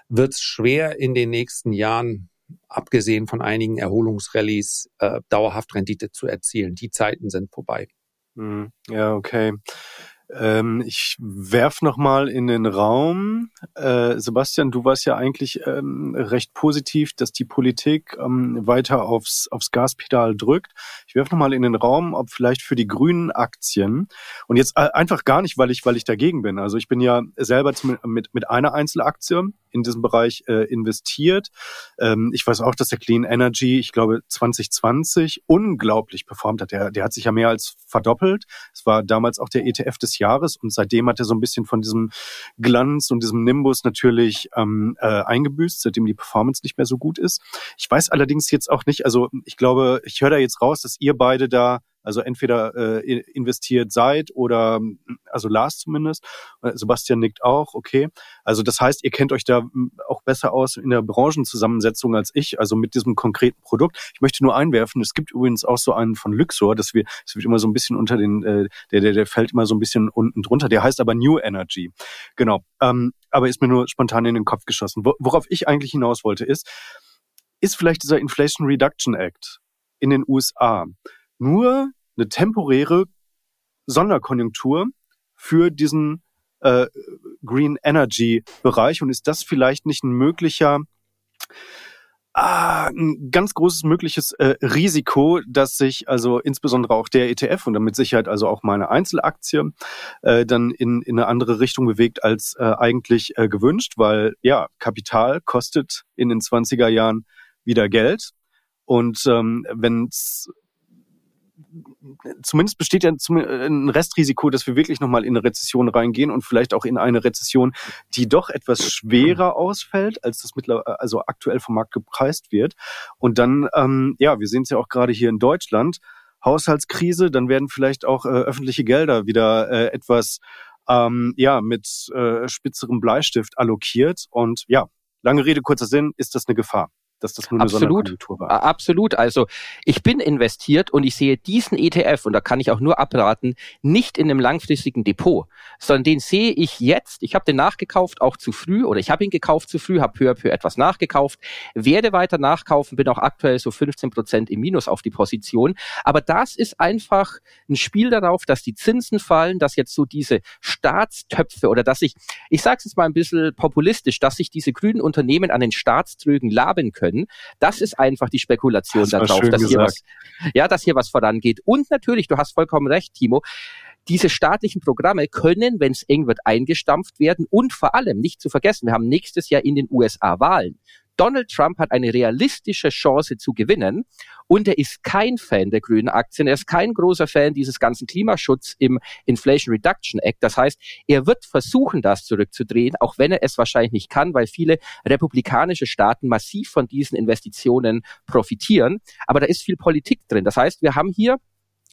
wird es schwer in den nächsten Jahren, abgesehen von einigen Erholungsrallies, äh, dauerhaft Rendite zu erzielen. Die Zeiten sind vorbei. Hm, ja, okay. Ähm, ich werf noch mal in den Raum. Äh, Sebastian, du warst ja eigentlich ähm, recht positiv, dass die Politik ähm, weiter aufs, aufs Gaspedal drückt. Ich werf noch mal in den Raum, ob vielleicht für die grünen Aktien und jetzt äh, einfach gar nicht, weil ich, weil ich dagegen bin. Also ich bin ja selber mit, mit einer Einzelaktie in diesem Bereich äh, investiert. Ähm, ich weiß auch, dass der Clean Energy, ich glaube 2020 unglaublich performt hat. Der, der hat sich ja mehr als verdoppelt. Es war damals auch der ETF des Jahres und seitdem hat er so ein bisschen von diesem Glanz und diesem Nimbus natürlich ähm, äh, eingebüßt, seitdem die Performance nicht mehr so gut ist. Ich weiß allerdings jetzt auch nicht, also ich glaube, ich höre da jetzt raus, dass ihr beide da also entweder äh, investiert seid oder, also Lars zumindest, äh, Sebastian nickt auch, okay. Also das heißt, ihr kennt euch da auch besser aus in der Branchenzusammensetzung als ich, also mit diesem konkreten Produkt. Ich möchte nur einwerfen, es gibt übrigens auch so einen von Luxor, dass wir, es wird immer so ein bisschen unter den, äh, der, der, der fällt immer so ein bisschen unten drunter, der heißt aber New Energy. Genau. Ähm, aber ist mir nur spontan in den Kopf geschossen. Worauf ich eigentlich hinaus wollte, ist, ist vielleicht dieser Inflation Reduction Act in den USA nur eine temporäre Sonderkonjunktur für diesen äh, Green Energy Bereich und ist das vielleicht nicht ein möglicher ah, ein ganz großes mögliches äh, Risiko, dass sich also insbesondere auch der ETF und damit Sicherheit also auch meine Einzelaktie äh, dann in, in eine andere Richtung bewegt als äh, eigentlich äh, gewünscht, weil ja, Kapital kostet in den 20er Jahren wieder Geld. Und ähm, wenn zumindest besteht ja ein Restrisiko, dass wir wirklich nochmal in eine Rezession reingehen und vielleicht auch in eine Rezession, die doch etwas schwerer ausfällt, als das mittlerweile, also aktuell vom Markt gepreist wird. Und dann, ähm, ja, wir sehen es ja auch gerade hier in Deutschland, Haushaltskrise, dann werden vielleicht auch äh, öffentliche Gelder wieder äh, etwas ähm, ja mit äh, spitzerem Bleistift allokiert. Und ja, lange Rede, kurzer Sinn, ist das eine Gefahr? Dass das nur eine absolut, war. Absolut. Also ich bin investiert und ich sehe diesen ETF, und da kann ich auch nur abraten, nicht in einem langfristigen Depot, sondern den sehe ich jetzt. Ich habe den nachgekauft, auch zu früh, oder ich habe ihn gekauft zu früh, habe peu à peu etwas nachgekauft, werde weiter nachkaufen, bin auch aktuell so 15 Prozent im Minus auf die Position. Aber das ist einfach ein Spiel darauf, dass die Zinsen fallen, dass jetzt so diese Staatstöpfe oder dass ich, ich sage es jetzt mal ein bisschen populistisch, dass sich diese grünen Unternehmen an den Staatströgen laben können können. Das ist einfach die Spekulation darauf, dass hier was, ja, dass hier was vorangeht. Und natürlich, du hast vollkommen recht, Timo, diese staatlichen Programme können, wenn es eng wird, eingestampft werden und vor allem nicht zu vergessen, wir haben nächstes Jahr in den USA Wahlen. Donald Trump hat eine realistische Chance zu gewinnen und er ist kein Fan der grünen Aktien. Er ist kein großer Fan dieses ganzen Klimaschutz im Inflation Reduction Act. Das heißt, er wird versuchen, das zurückzudrehen, auch wenn er es wahrscheinlich nicht kann, weil viele republikanische Staaten massiv von diesen Investitionen profitieren. Aber da ist viel Politik drin. Das heißt, wir haben hier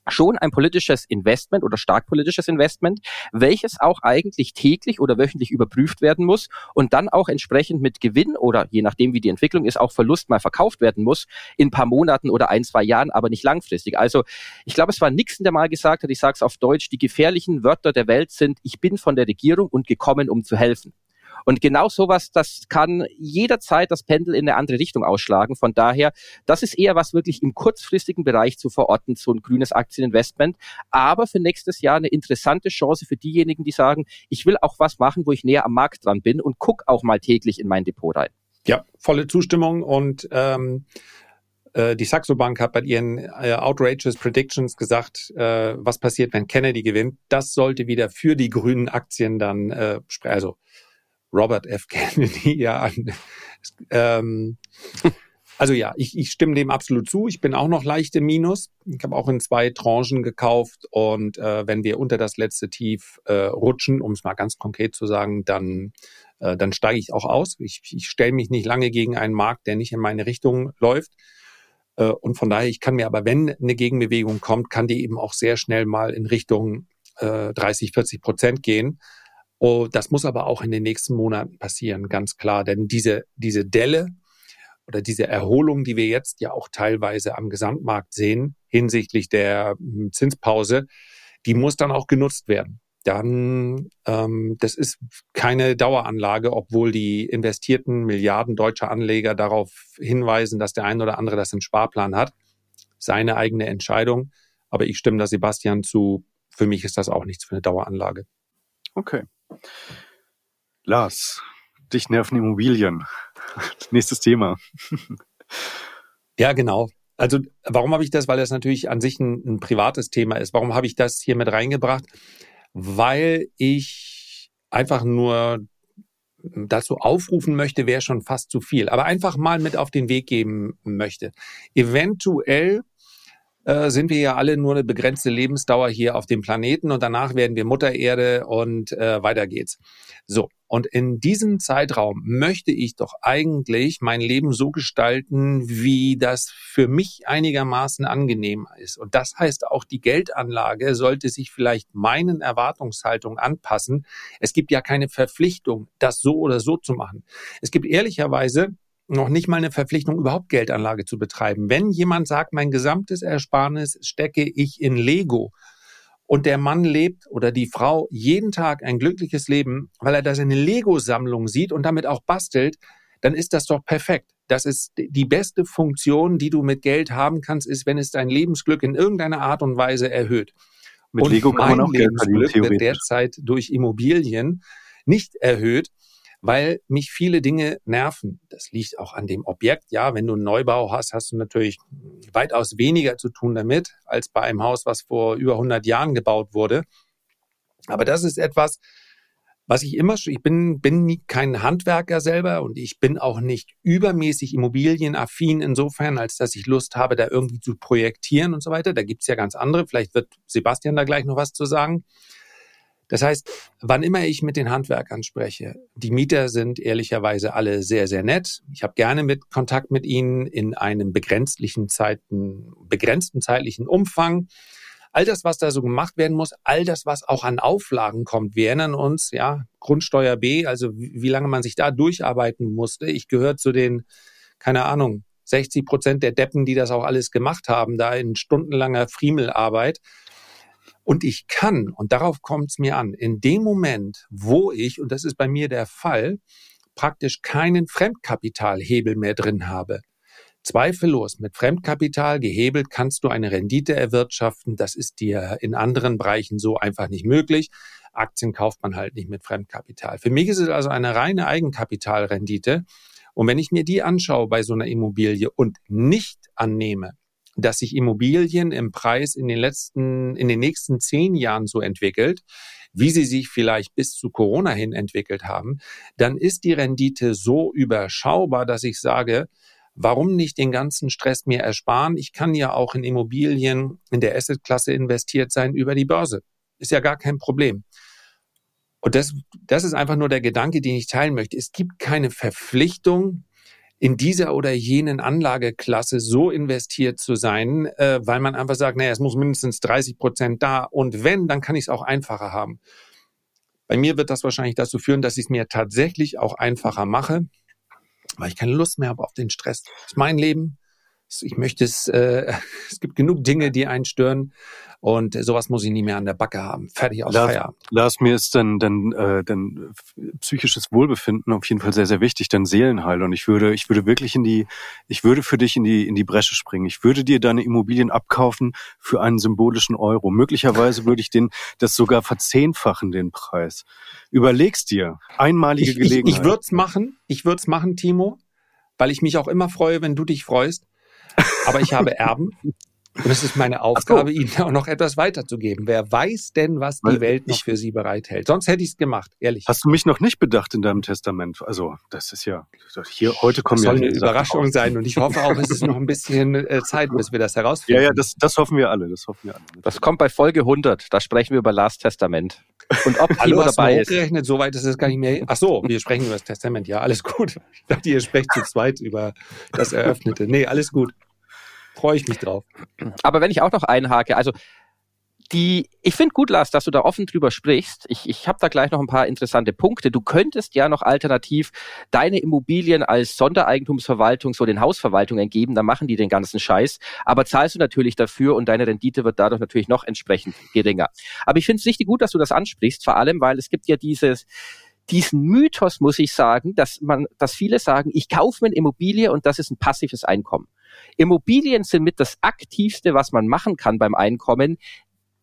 schon ein politisches Investment oder stark politisches Investment, welches auch eigentlich täglich oder wöchentlich überprüft werden muss und dann auch entsprechend mit Gewinn oder je nachdem wie die Entwicklung ist, auch Verlust mal verkauft werden muss in ein paar Monaten oder ein, zwei Jahren, aber nicht langfristig. Also ich glaube, es war Nixon, der mal gesagt hat, ich sage es auf Deutsch, die gefährlichen Wörter der Welt sind, ich bin von der Regierung und gekommen, um zu helfen. Und genau sowas, das kann jederzeit das Pendel in eine andere Richtung ausschlagen. Von daher, das ist eher was wirklich im kurzfristigen Bereich zu verorten, so ein grünes Aktieninvestment. Aber für nächstes Jahr eine interessante Chance für diejenigen, die sagen, ich will auch was machen, wo ich näher am Markt dran bin und guck auch mal täglich in mein Depot rein. Ja, volle Zustimmung und ähm, äh, die Saxo Bank hat bei ihren äh, outrageous Predictions gesagt, äh, was passiert, wenn Kennedy gewinnt. Das sollte wieder für die grünen Aktien dann, also Robert F. Kennedy ja an. Ähm, also ja, ich, ich stimme dem absolut zu. Ich bin auch noch leicht im Minus. Ich habe auch in zwei Tranchen gekauft und äh, wenn wir unter das letzte Tief äh, rutschen, um es mal ganz konkret zu sagen, dann, äh, dann steige ich auch aus. Ich, ich stelle mich nicht lange gegen einen Markt, der nicht in meine Richtung läuft. Äh, und von daher, ich kann mir aber, wenn eine Gegenbewegung kommt, kann die eben auch sehr schnell mal in Richtung äh, 30, 40 Prozent gehen. Oh, das muss aber auch in den nächsten Monaten passieren, ganz klar. Denn diese, diese Delle oder diese Erholung, die wir jetzt ja auch teilweise am Gesamtmarkt sehen, hinsichtlich der hm, Zinspause, die muss dann auch genutzt werden. Dann, ähm, das ist keine Daueranlage, obwohl die investierten Milliarden deutscher Anleger darauf hinweisen, dass der ein oder andere das im Sparplan hat. Seine eigene Entscheidung. Aber ich stimme da Sebastian zu. Für mich ist das auch nichts für eine Daueranlage. Okay. Lars, dich nerven Immobilien. (laughs) Nächstes Thema. ja, genau. Also warum habe ich das? Weil das natürlich an sich ein, ein privates Thema ist. Warum habe ich das hier mit reingebracht? Weil ich einfach nur dazu aufrufen möchte, wäre schon fast zu viel. Aber einfach mal mit auf den Weg geben möchte. Eventuell äh, sind wir ja alle nur eine begrenzte Lebensdauer hier auf dem Planeten und danach werden wir Mutter Erde und äh, weiter geht's. So, und in diesem Zeitraum möchte ich doch eigentlich mein Leben so gestalten, wie das für mich einigermaßen angenehm ist. Und das heißt auch, die Geldanlage sollte sich vielleicht meinen Erwartungshaltungen anpassen. Es gibt ja keine Verpflichtung, das so oder so zu machen. Es gibt ehrlicherweise noch nicht mal eine Verpflichtung, überhaupt Geldanlage zu betreiben. Wenn jemand sagt, mein gesamtes Ersparnis stecke ich in Lego und der Mann lebt oder die Frau jeden Tag ein glückliches Leben, weil er da seine Lego-Sammlung sieht und damit auch bastelt, dann ist das doch perfekt. Das ist die beste Funktion, die du mit Geld haben kannst, ist, wenn es dein Lebensglück in irgendeiner Art und Weise erhöht. Mit und Lego kann man auch Geld verdienen, wird derzeit durch Immobilien nicht erhöht, weil mich viele Dinge nerven. Das liegt auch an dem Objekt. Ja, wenn du einen Neubau hast, hast du natürlich weitaus weniger zu tun damit als bei einem Haus, was vor über 100 Jahren gebaut wurde. Aber das ist etwas, was ich immer, ich bin, bin kein Handwerker selber und ich bin auch nicht übermäßig immobilienaffin insofern, als dass ich Lust habe, da irgendwie zu projektieren und so weiter. Da gibt's ja ganz andere. Vielleicht wird Sebastian da gleich noch was zu sagen. Das heißt, wann immer ich mit den Handwerkern spreche, die Mieter sind ehrlicherweise alle sehr, sehr nett. Ich habe gerne mit Kontakt mit ihnen in einem begrenzten Zeiten, begrenzten zeitlichen Umfang. All das, was da so gemacht werden muss, all das, was auch an Auflagen kommt. Wir erinnern uns, ja, Grundsteuer B, also wie lange man sich da durcharbeiten musste. Ich gehöre zu den, keine Ahnung, 60 Prozent der Deppen, die das auch alles gemacht haben, da in stundenlanger Friemelarbeit. Und ich kann, und darauf kommt es mir an, in dem Moment, wo ich, und das ist bei mir der Fall, praktisch keinen Fremdkapitalhebel mehr drin habe. Zweifellos, mit Fremdkapital gehebelt kannst du eine Rendite erwirtschaften. Das ist dir in anderen Bereichen so einfach nicht möglich. Aktien kauft man halt nicht mit Fremdkapital. Für mich ist es also eine reine Eigenkapitalrendite. Und wenn ich mir die anschaue bei so einer Immobilie und nicht annehme, dass sich Immobilien im Preis in den letzten, in den nächsten zehn Jahren so entwickelt, wie sie sich vielleicht bis zu Corona hin entwickelt haben, dann ist die Rendite so überschaubar, dass ich sage, warum nicht den ganzen Stress mir ersparen? Ich kann ja auch in Immobilien in der Assetklasse investiert sein über die Börse. Ist ja gar kein Problem. Und das, das ist einfach nur der Gedanke, den ich teilen möchte. Es gibt keine Verpflichtung, in dieser oder jenen Anlageklasse so investiert zu sein, äh, weil man einfach sagt, naja, es muss mindestens 30 Prozent da und wenn, dann kann ich es auch einfacher haben. Bei mir wird das wahrscheinlich dazu führen, dass ich es mir tatsächlich auch einfacher mache, weil ich keine Lust mehr habe auf den Stress. Das ist mein Leben. Ich möchte es, äh, (laughs) es gibt genug Dinge, die einen stören und sowas muss ich nie mehr an der Backe haben. Fertig aus Lars, Feierabend. Lars, mir ist dann, dann, äh, dann psychisches Wohlbefinden auf jeden Fall sehr, sehr wichtig, dann Seelenheil. Und ich würde, ich würde wirklich in die, ich würde für dich in die, in die Bresche springen. Ich würde dir deine Immobilien abkaufen für einen symbolischen Euro. Möglicherweise würde ich den, das sogar verzehnfachen, den Preis. Überlegst dir. Einmalige ich, Gelegenheit. Ich, ich würde es machen. Ich würde es machen, Timo, weil ich mich auch immer freue, wenn du dich freust aber ich habe Erben. Und es ist meine Aufgabe, so. ihnen auch noch etwas weiterzugeben. Wer weiß denn, was die Welt noch für sie bereithält? Sonst hätte ich es gemacht, ehrlich. Hast du mich noch nicht bedacht in deinem Testament? Also, das ist ja, hier, heute kommen das ja. soll eine Überraschung sein und ich hoffe auch, es ist noch ein bisschen äh, (laughs) Zeit, bis wir das herausfinden. Ja, ja, das, das hoffen wir alle, das hoffen wir alle. Das kommt bei Folge 100, da sprechen wir über Last Testament. Und ob (laughs) Hallo, Timo dabei ist. Gerechnet, so weit ist es gar nicht mehr. Ach so, wir sprechen über das Testament. Ja, alles gut. (laughs) Ich dachte, ihr sprecht zu zweit über das Eröffnete. Nee, alles gut freue ich mich drauf. Aber wenn ich auch noch einhake, also die, ich finde gut, Lars, dass du da offen drüber sprichst. Ich, ich habe da gleich noch ein paar interessante Punkte. Du könntest ja noch alternativ deine Immobilien als Sondereigentumsverwaltung so den Hausverwaltungen geben, dann machen die den ganzen Scheiß. Aber zahlst du natürlich dafür und deine Rendite wird dadurch natürlich noch entsprechend geringer. Aber ich finde es richtig gut, dass du das ansprichst, vor allem, weil es gibt ja dieses, diesen Mythos, muss ich sagen, dass man, dass viele sagen, ich kaufe mir eine Immobilie und das ist ein passives Einkommen. Immobilien sind mit das aktivste, was man machen kann beim Einkommen.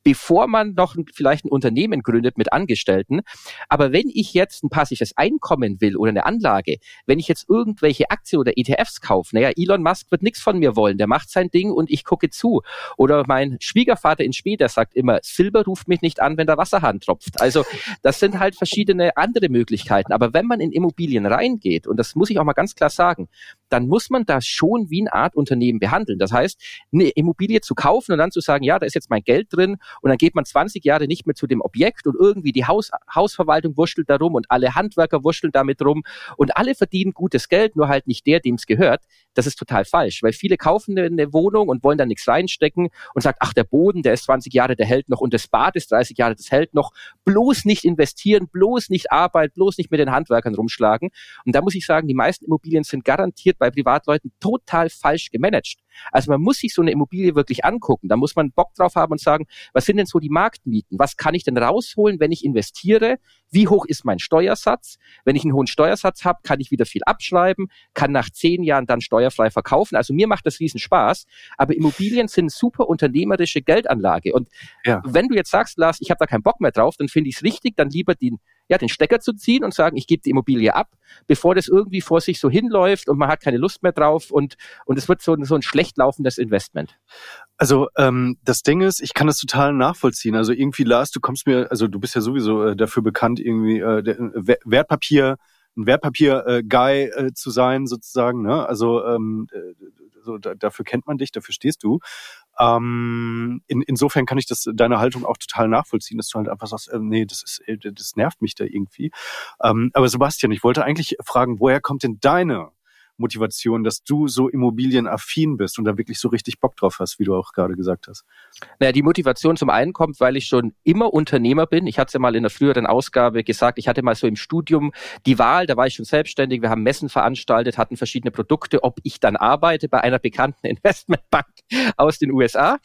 Bevor man noch vielleicht ein Unternehmen gründet mit Angestellten. Aber wenn ich jetzt ein passives Einkommen will oder eine Anlage, wenn ich jetzt irgendwelche Aktien oder ETFs kaufe, naja, Elon Musk wird nichts von mir wollen, der macht sein Ding und ich gucke zu. Oder mein Schwiegervater in Schweden, sagt immer, Silber ruft mich nicht an, wenn der Wasserhahn tropft. Also das sind halt verschiedene andere Möglichkeiten. Aber wenn man in Immobilien reingeht, und das muss ich auch mal ganz klar sagen, dann muss man das schon wie eine Art Unternehmen behandeln. Das heißt, eine Immobilie zu kaufen und dann zu sagen, ja, da ist jetzt mein Geld drin und dann geht man 20 Jahre nicht mehr zu dem Objekt und irgendwie die Haus, Hausverwaltung wurschtelt darum und alle Handwerker wurschteln damit rum und alle verdienen gutes Geld, nur halt nicht der, dem es gehört. Das ist total falsch, weil viele kaufen eine Wohnung und wollen da nichts reinstecken und sagt, ach, der Boden, der ist 20 Jahre, der hält noch und das Bad ist 30 Jahre, das hält noch. Bloß nicht investieren, bloß nicht arbeiten, bloß nicht mit den Handwerkern rumschlagen. Und da muss ich sagen, die meisten Immobilien sind garantiert bei Privatleuten total falsch gemanagt. Also man muss sich so eine Immobilie wirklich angucken. Da muss man Bock drauf haben und sagen, was sind denn so die Marktmieten? Was kann ich denn rausholen, wenn ich investiere? Wie hoch ist mein Steuersatz? Wenn ich einen hohen Steuersatz habe, kann ich wieder viel abschreiben, kann nach zehn Jahren dann steuerfrei verkaufen. Also mir macht das riesen Spaß. Aber Immobilien sind super unternehmerische Geldanlage. Und ja. wenn du jetzt sagst, Lars, ich habe da keinen Bock mehr drauf, dann finde ich es richtig, dann lieber den ja, den Stecker zu ziehen und sagen, ich gebe die Immobilie ab, bevor das irgendwie vor sich so hinläuft und man hat keine Lust mehr drauf und, und es wird so, so ein schlecht laufendes Investment. Also ähm, das Ding ist, ich kann das total nachvollziehen. Also irgendwie, Lars, du kommst mir, also du bist ja sowieso äh, dafür bekannt, irgendwie äh, der, äh, Wertpapier, ein Wertpapier-Guy äh, äh, zu sein, sozusagen. Ne? Also ähm, äh, so, da, dafür kennt man dich, dafür stehst du. Ähm, in, insofern kann ich das deine Haltung auch total nachvollziehen, dass du halt einfach sagst, äh, nee, das ist, äh, das nervt mich da irgendwie. Ähm, aber Sebastian, ich wollte eigentlich fragen, woher kommt denn deine Motivation, dass du so immobilienaffin bist und da wirklich so richtig Bock drauf hast, wie du auch gerade gesagt hast? Naja, die Motivation zum einen kommt, weil ich schon immer Unternehmer bin. Ich hatte es ja mal in der früheren Ausgabe gesagt, ich hatte mal so im Studium die Wahl, da war ich schon selbstständig, wir haben Messen veranstaltet, hatten verschiedene Produkte, ob ich dann arbeite bei einer bekannten (laughs) Investmentbank aus den USA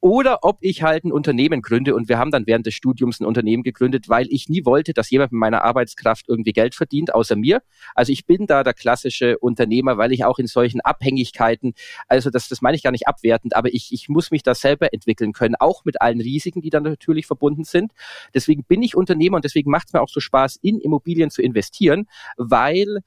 oder ob ich halt ein Unternehmen gründe. Und wir haben dann während des Studiums ein Unternehmen gegründet, weil ich nie wollte, dass jemand mit meiner Arbeitskraft irgendwie Geld verdient, außer mir. Also ich bin da der klassische Unternehmer, weil ich auch in solchen Abhängigkeiten, also das, das meine ich gar nicht abwertend, aber ich, ich muss mich da selber entwickeln können, auch mit allen Risiken, die dann natürlich verbunden sind. Deswegen bin ich Unternehmer und deswegen macht es mir auch so Spaß, in Immobilien zu investieren, weil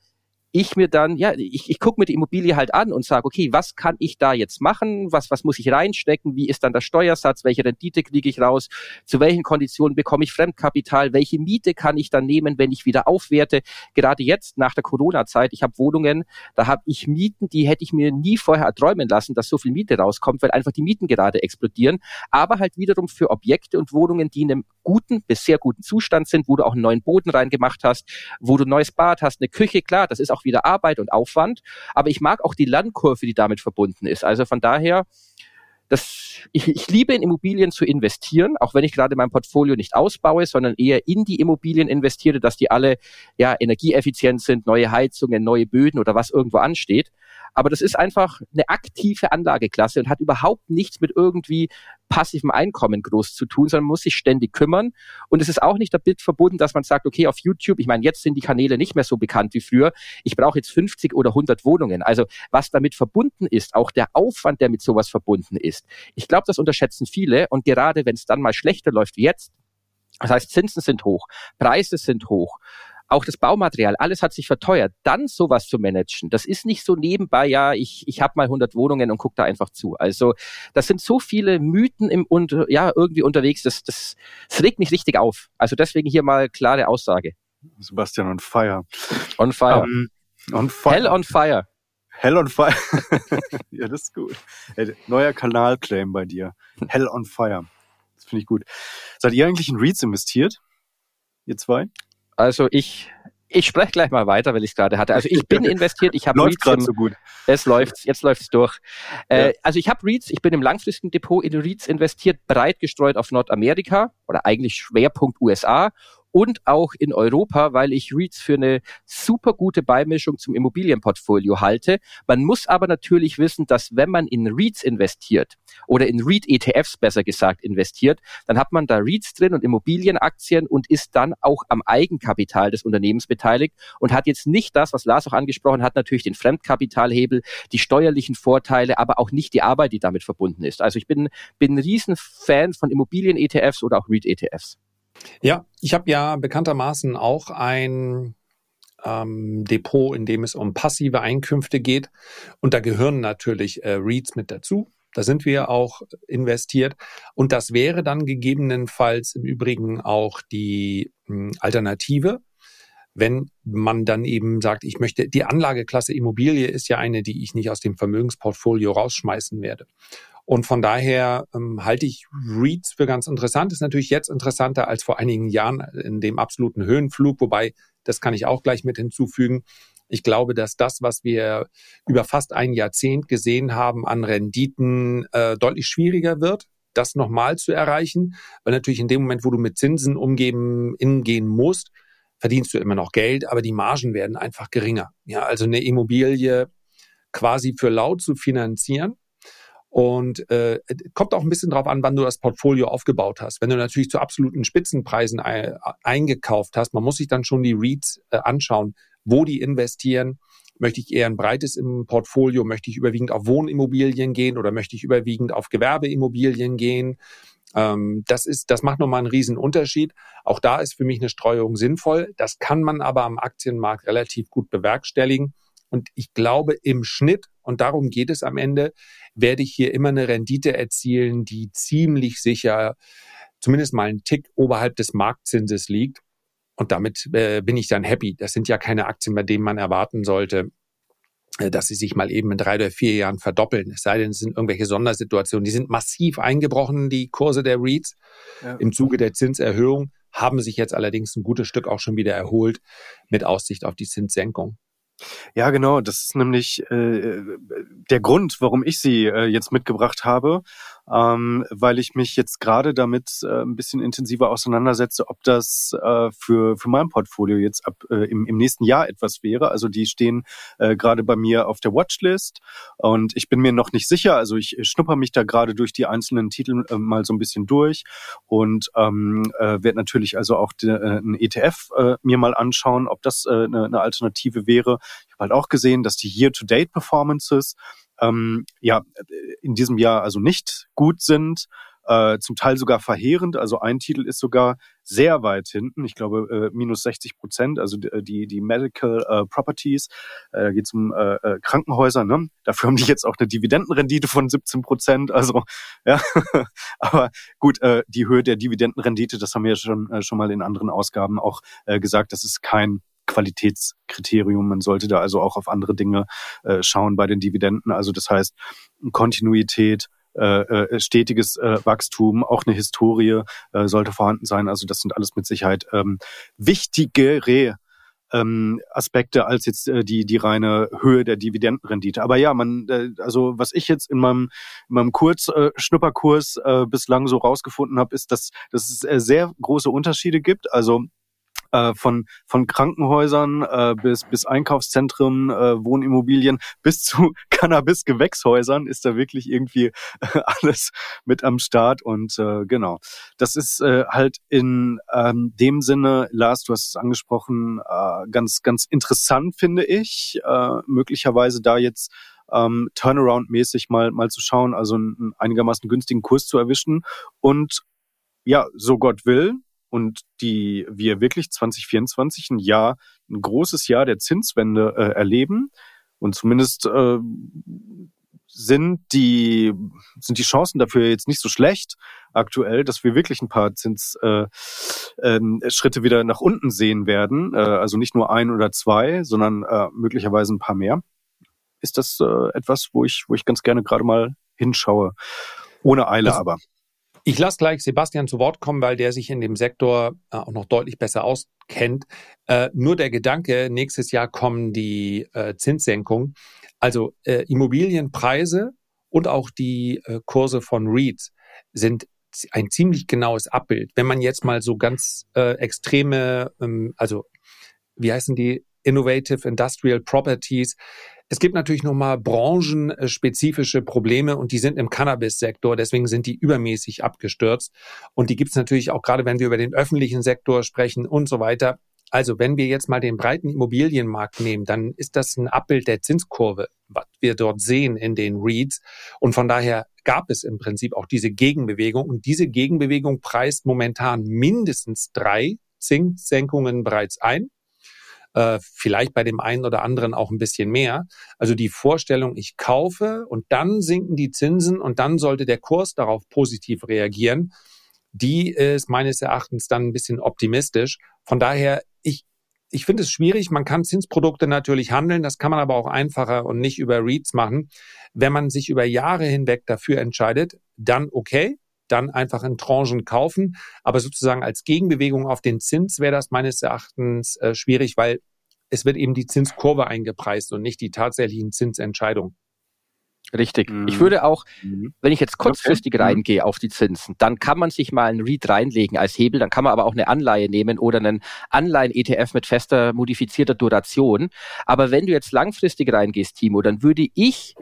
ich mir dann, ja, ich, ich gucke mir die Immobilie halt an und sage, okay, was kann ich da jetzt machen? Was, was muss ich reinstecken? Wie ist dann der Steuersatz? Welche Rendite kriege ich raus? Zu welchen Konditionen bekomme ich Fremdkapital? Welche Miete kann ich dann nehmen, wenn ich wieder aufwerte? Gerade jetzt nach der Corona-Zeit, ich habe Wohnungen, da habe ich Mieten, die hätte ich mir nie vorher erträumen lassen, dass so viel Miete rauskommt, weil einfach die Mieten gerade explodieren. Aber halt wiederum für Objekte und Wohnungen, die in einem guten bis sehr guten Zustand sind, wo du auch einen neuen Boden reingemacht hast, wo du ein neues Bad hast, eine Küche, klar, das ist auch wieder Arbeit und Aufwand, aber ich mag auch die Landkurve, die damit verbunden ist. Also von daher, das, ich, ich liebe in Immobilien zu investieren, auch wenn ich gerade mein Portfolio nicht ausbaue, sondern eher in die Immobilien investiere, dass die alle ja energieeffizient sind, neue Heizungen, neue Böden oder was irgendwo ansteht. Aber das ist einfach eine aktive Anlageklasse und hat überhaupt nichts mit irgendwie passivem Einkommen groß zu tun, sondern muss sich ständig kümmern. Und es ist auch nicht damit verbunden, dass man sagt, okay, auf YouTube, ich meine, jetzt sind die Kanäle nicht mehr so bekannt wie früher. Ich brauche jetzt 50 oder 100 Wohnungen. Also was damit verbunden ist, auch der Aufwand, der mit sowas verbunden ist. Ich glaube, das unterschätzen viele. Und gerade wenn es dann mal schlechter läuft wie jetzt, das heißt, Zinsen sind hoch, Preise sind hoch, auch das Baumaterial, alles hat sich verteuert. Dann sowas zu managen, das ist nicht so nebenbei, ja, ich, ich habe mal 100 Wohnungen und guck da einfach zu. Also das sind so viele Mythen im und ja irgendwie unterwegs, das, das, das regt mich richtig auf. Also deswegen hier mal klare Aussage. Sebastian on fire. On fire. Um, ähm, on fire. Hell on fire. Hell on fire. (laughs) ja, das ist gut. Neuer Kanalclaim bei dir. Hell on fire. Das finde ich gut. Seid ihr eigentlich in REITs investiert? Ihr zwei? Also ich, ich spreche gleich mal weiter, weil ich es gerade hatte. Also ich bin (laughs) investiert, ich habe läuft gerade so gut. Es läuft, jetzt läuft es durch. Äh, ja. also ich habe REITs, ich bin im langfristigen Depot in REITs investiert, breit gestreut auf Nordamerika oder eigentlich Schwerpunkt USA und auch in Europa, weil ich REITs für eine super gute Beimischung zum Immobilienportfolio halte. Man muss aber natürlich wissen, dass wenn man in REITs investiert oder in REIT-ETFs besser gesagt investiert, dann hat man da REITs drin und Immobilienaktien und ist dann auch am Eigenkapital des Unternehmens beteiligt und hat jetzt nicht das, was Lars auch angesprochen hat, natürlich den Fremdkapitalhebel, die steuerlichen Vorteile, aber auch nicht die Arbeit, die damit verbunden ist. Also ich bin, bin ein Riesenfan von Immobilien-ETFs oder auch REIT-ETFs. Ja, ich habe ja bekanntermaßen auch ein ähm, Depot, in dem es um passive Einkünfte geht. Und da gehören natürlich äh, REITs mit dazu. Da sind wir auch investiert. Und das wäre dann gegebenenfalls im Übrigen auch die mh, hm, Alternative, wenn man dann eben sagt, ich möchte, die Anlageklasse Immobilie ist ja eine, die ich nicht aus dem Vermögensportfolio rausschmeißen werde. Und von daher ähm, halte ich REITs für ganz interessant. Ist natürlich jetzt interessanter als vor einigen Jahren in dem absoluten Höhenflug, wobei, das kann ich auch gleich mit hinzufügen. Ich glaube, dass das, was wir über fast ein Jahrzehnt gesehen haben an Renditen, äh, deutlich schwieriger wird, das nochmal zu erreichen, weil natürlich in dem Moment, wo du mit Zinsen umgeben, ingehen musst, verdienst du immer noch Geld, aber die Margen werden einfach geringer. Ja, also eine Immobilie quasi für laut zu finanzieren, und äh, kommt auch ein bisschen drauf an, wann du das Portfolio aufgebaut hast. Wenn du natürlich zu absoluten Spitzenpreisen e eingekauft hast, man muss sich dann schon die REITs äh, anschauen, wo die investieren. Möchte ich eher ein breites im Portfolio? Möchte ich überwiegend auf Wohnimmobilien gehen oder möchte ich überwiegend auf Gewerbeimmobilien gehen? Ähm, das ist, das macht nochmal einen riesen Unterschied. Auch da ist für mich eine Streuung sinnvoll. Das kann man aber am Aktienmarkt relativ gut bewerkstelligen. Und ich glaube, im Schnitt, und darum geht es am Ende, werde ich hier immer eine Rendite erzielen, die ziemlich sicher zumindest mal einen Tick oberhalb des Marktzinses liegt. Und damit äh, bin ich dann happy. Das sind ja keine Aktien, bei denen man erwarten sollte, äh, dass sie sich mal eben in drei oder vier Jahren verdoppeln. Es sei denn, es sind irgendwelche Sondersituationen. Die sind massiv eingebrochen, die Kurse der REITs ja. im Zuge der Zinserhöhung, haben sich jetzt allerdings ein gutes Stück auch schon wieder erholt mit Aussicht auf die Zinssenkung. Ja, genau. Das ist nämlich äh, der Grund, warum ich sie äh, jetzt mitgebracht habe ähm, weil ich mich jetzt gerade damit äh, ein bisschen intensiver auseinandersetze, ob das äh, für, für mein Portfolio jetzt ab äh, im, im nächsten Jahr etwas wäre. Also die stehen äh, gerade bei mir auf der Watchlist und ich bin mir noch nicht sicher. Also ich schnupper mich da gerade durch die einzelnen Titel äh, mal so ein bisschen durch und ähm, äh, werde natürlich also auch de, äh, ein ETF äh, mir mal anschauen, ob das äh, eine, eine Alternative wäre. Ich habe halt auch gesehen, dass die Year-to-Date-Performances ähm, ja in diesem Jahr also nicht gut sind, äh, zum Teil sogar verheerend. Also ein Titel ist sogar sehr weit hinten, ich glaube äh, minus 60 Prozent, also die, die Medical äh, Properties, äh, da geht es um äh, äh, Krankenhäuser, ne? dafür haben die jetzt auch eine Dividendenrendite von 17 Prozent, also (laughs) ja, aber gut, äh, die Höhe der Dividendenrendite, das haben wir ja schon, äh, schon mal in anderen Ausgaben auch äh, gesagt, das ist kein Qualitätskriterium. Man sollte da also auch auf andere Dinge äh, schauen bei den Dividenden. Also das heißt Kontinuität, äh, äh, stetiges äh, Wachstum, auch eine Historie äh, sollte vorhanden sein. Also das sind alles mit Sicherheit ähm, wichtigere ähm, Aspekte als jetzt äh, die die reine Höhe der Dividendenrendite. Aber ja, man äh, also was ich jetzt in meinem in meinem Kurz äh, Schnupperkurs äh, bislang so rausgefunden habe, ist, dass dass es äh, sehr große Unterschiede gibt. Also äh, von, von Krankenhäusern äh, bis, bis Einkaufszentren, äh, Wohnimmobilien bis (laughs) zu Cannabis-Gewächshäusern ist da wirklich irgendwie äh, alles mit am Start. Und äh, genau, das ist äh, halt in ähm, dem Sinne, Lars, du hast es angesprochen, äh, ganz, ganz interessant, finde ich, äh, möglicherweise da jetzt ähm, Turnaround-mäßig mal, mal zu schauen, also einen einigermaßen günstigen Kurs zu erwischen und ja, so Gott will, und die wir wirklich 2024 ein Jahr, ein großes Jahr der Zinswende äh, erleben. Und zumindest äh, sind die sind die Chancen dafür jetzt nicht so schlecht aktuell, dass wir wirklich ein paar Zinsschritte äh, äh, wieder nach unten sehen werden. Äh, also nicht nur ein oder zwei, sondern äh, möglicherweise ein paar mehr. Ist das äh, etwas, wo ich wo ich ganz gerne gerade mal hinschaue, ohne Eile das, aber. Ich lasse gleich Sebastian zu Wort kommen, weil der sich in dem Sektor äh, auch noch deutlich besser auskennt. Äh, nur der Gedanke, nächstes Jahr kommen die äh, Zinssenkungen. Also äh, Immobilienpreise und auch die äh, Kurse von REITs sind ein ziemlich genaues Abbild. Wenn man jetzt mal so ganz äh, extreme, ähm, also wie heißen die Innovative Industrial Properties. Es gibt natürlich nochmal branchenspezifische Probleme und die sind im Cannabis-Sektor, deswegen sind die übermäßig abgestürzt. Und die gibt es natürlich auch gerade, wenn wir über den öffentlichen Sektor sprechen und so weiter. Also wenn wir jetzt mal den breiten Immobilienmarkt nehmen, dann ist das ein Abbild der Zinskurve, was wir dort sehen in den REITs. Und von daher gab es im Prinzip auch diese Gegenbewegung. Und diese Gegenbewegung preist momentan mindestens drei Zinssenkungen bereits ein äh, vielleicht bei dem einen oder anderen auch ein bisschen mehr. Also die Vorstellung, ich kaufe und dann sinken die Zinsen und dann sollte der Kurs darauf positiv reagieren, die ist meines Erachtens dann ein bisschen optimistisch. Von daher, ich, ich finde es schwierig. Man kann Zinsprodukte natürlich handeln, das kann man aber auch einfacher und nicht über REITs machen. Wenn man sich über Jahre hinweg dafür entscheidet, dann okay, dann einfach in Tranchen kaufen. Aber sozusagen als Gegenbewegung auf den Zins wäre das meines Erachtens äh, schwierig, weil es wird eben die Zinskurve eingepreist und nicht die tatsächlichen Zinsentscheidungen. Richtig. Mhm. Ich würde auch, mhm. wenn ich jetzt kurzfristig okay. Mhm. reingehe auf die Zinsen, dann kann man sich mal einen REIT reinlegen als Hebel, dann kann man aber auch eine Anleihe nehmen oder einen Anleihen-ETF mit fester modifizierter Duration. Aber wenn du jetzt langfristig reingehst, Timo, dann würde ich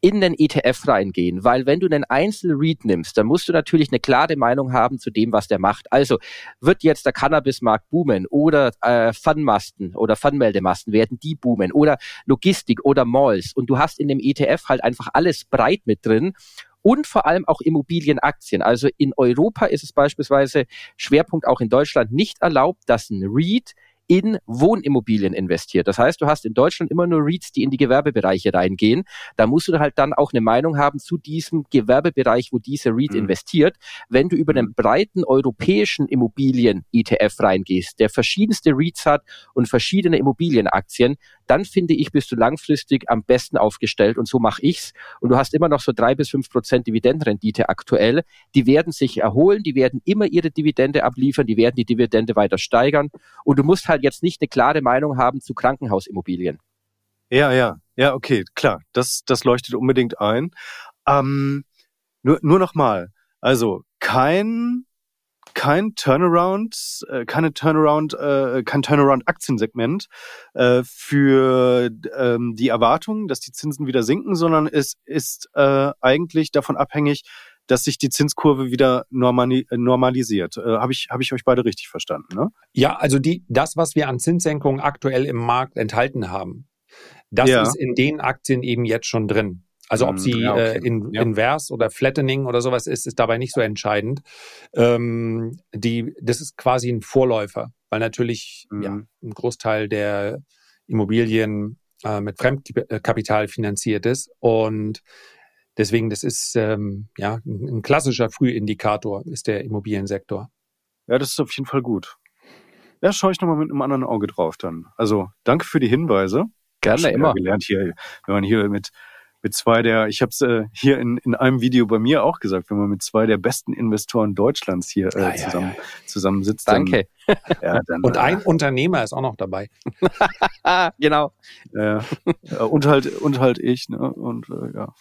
in den ETF reingehen, weil wenn du einen Einzel-Read nimmst, dann musst du natürlich eine klare Meinung haben zu dem, was der macht. Also wird jetzt der Cannabismarkt boomen oder äh, Funmasten oder Funmeldemasten werden die boomen oder Logistik oder Malls und du hast in dem ETF halt einfach alles breit mit drin und vor allem auch Immobilienaktien. Also in Europa ist es beispielsweise Schwerpunkt auch in Deutschland nicht erlaubt, dass ein REIT in Wohnimmobilien investiert. Das heißt, du hast in Deutschland immer nur REITs, die in die Gewerbebereiche reingehen. Da musst du halt dann auch eine Meinung haben zu diesem Gewerbebereich, wo diese REIT mhm. investiert. Wenn du über einen breiten europäischen Immobilien-ETF reingehst, der verschiedenste REITs hat und verschiedene Immobilienaktien, dann finde ich, bist du langfristig am besten aufgestellt und so mache ich's. Und du hast immer noch so drei bis fünf Prozent Dividendenrendite aktuell. Die werden sich erholen, die werden immer ihre Dividende abliefern, die werden die Dividende weiter steigern. Und du musst halt jetzt nicht eine klare Meinung haben zu Krankenhausimmobilien. Ja, ja, ja, okay, klar, das, das leuchtet unbedingt ein. Ähm, nur, nur nochmal, also kein kein Turnaround, äh, keine Turnaround, äh, kein Turnaround-Aktiensegment äh, für ähm, die Erwartung, dass die Zinsen wieder sinken, sondern es ist eigentlich davon abhängig, dass sich die Zinskurve wieder normali normalisiert. Äh, Habe ich, hab ich euch beide richtig verstanden? Ne? Ja, also die, das, was wir an Zinssenkungen aktuell im Markt enthalten haben, das ja. ist in den Aktien eben jetzt schon drin. Also ob mhm, sie ja, okay. äh, in, ja. invers oder flattening oder sowas ist, ist dabei nicht so entscheidend. Ähm, die, das ist quasi ein Vorläufer, weil natürlich mhm. ja, ein Großteil der Immobilien äh, mit Fremdkapital finanziert ist und deswegen das ist ähm, ja ein, ein klassischer Frühindikator ist der Immobiliensektor. Ja, das ist auf jeden Fall gut. Ja, schaue ich nochmal mit einem anderen Auge drauf dann. Also danke für die Hinweise. Gerne immer. Gelernt hier, wenn man hier mit mit zwei der, ich habe es äh, hier in, in einem Video bei mir auch gesagt, wenn man mit zwei der besten Investoren Deutschlands hier äh, ah, zusammen, ja, ja. zusammensitzt. Danke. Dann, (laughs) ja, dann, und ein äh, Unternehmer ist auch noch dabei. (laughs) genau. Ja, und halt und halt ich, ne? Und äh, ja,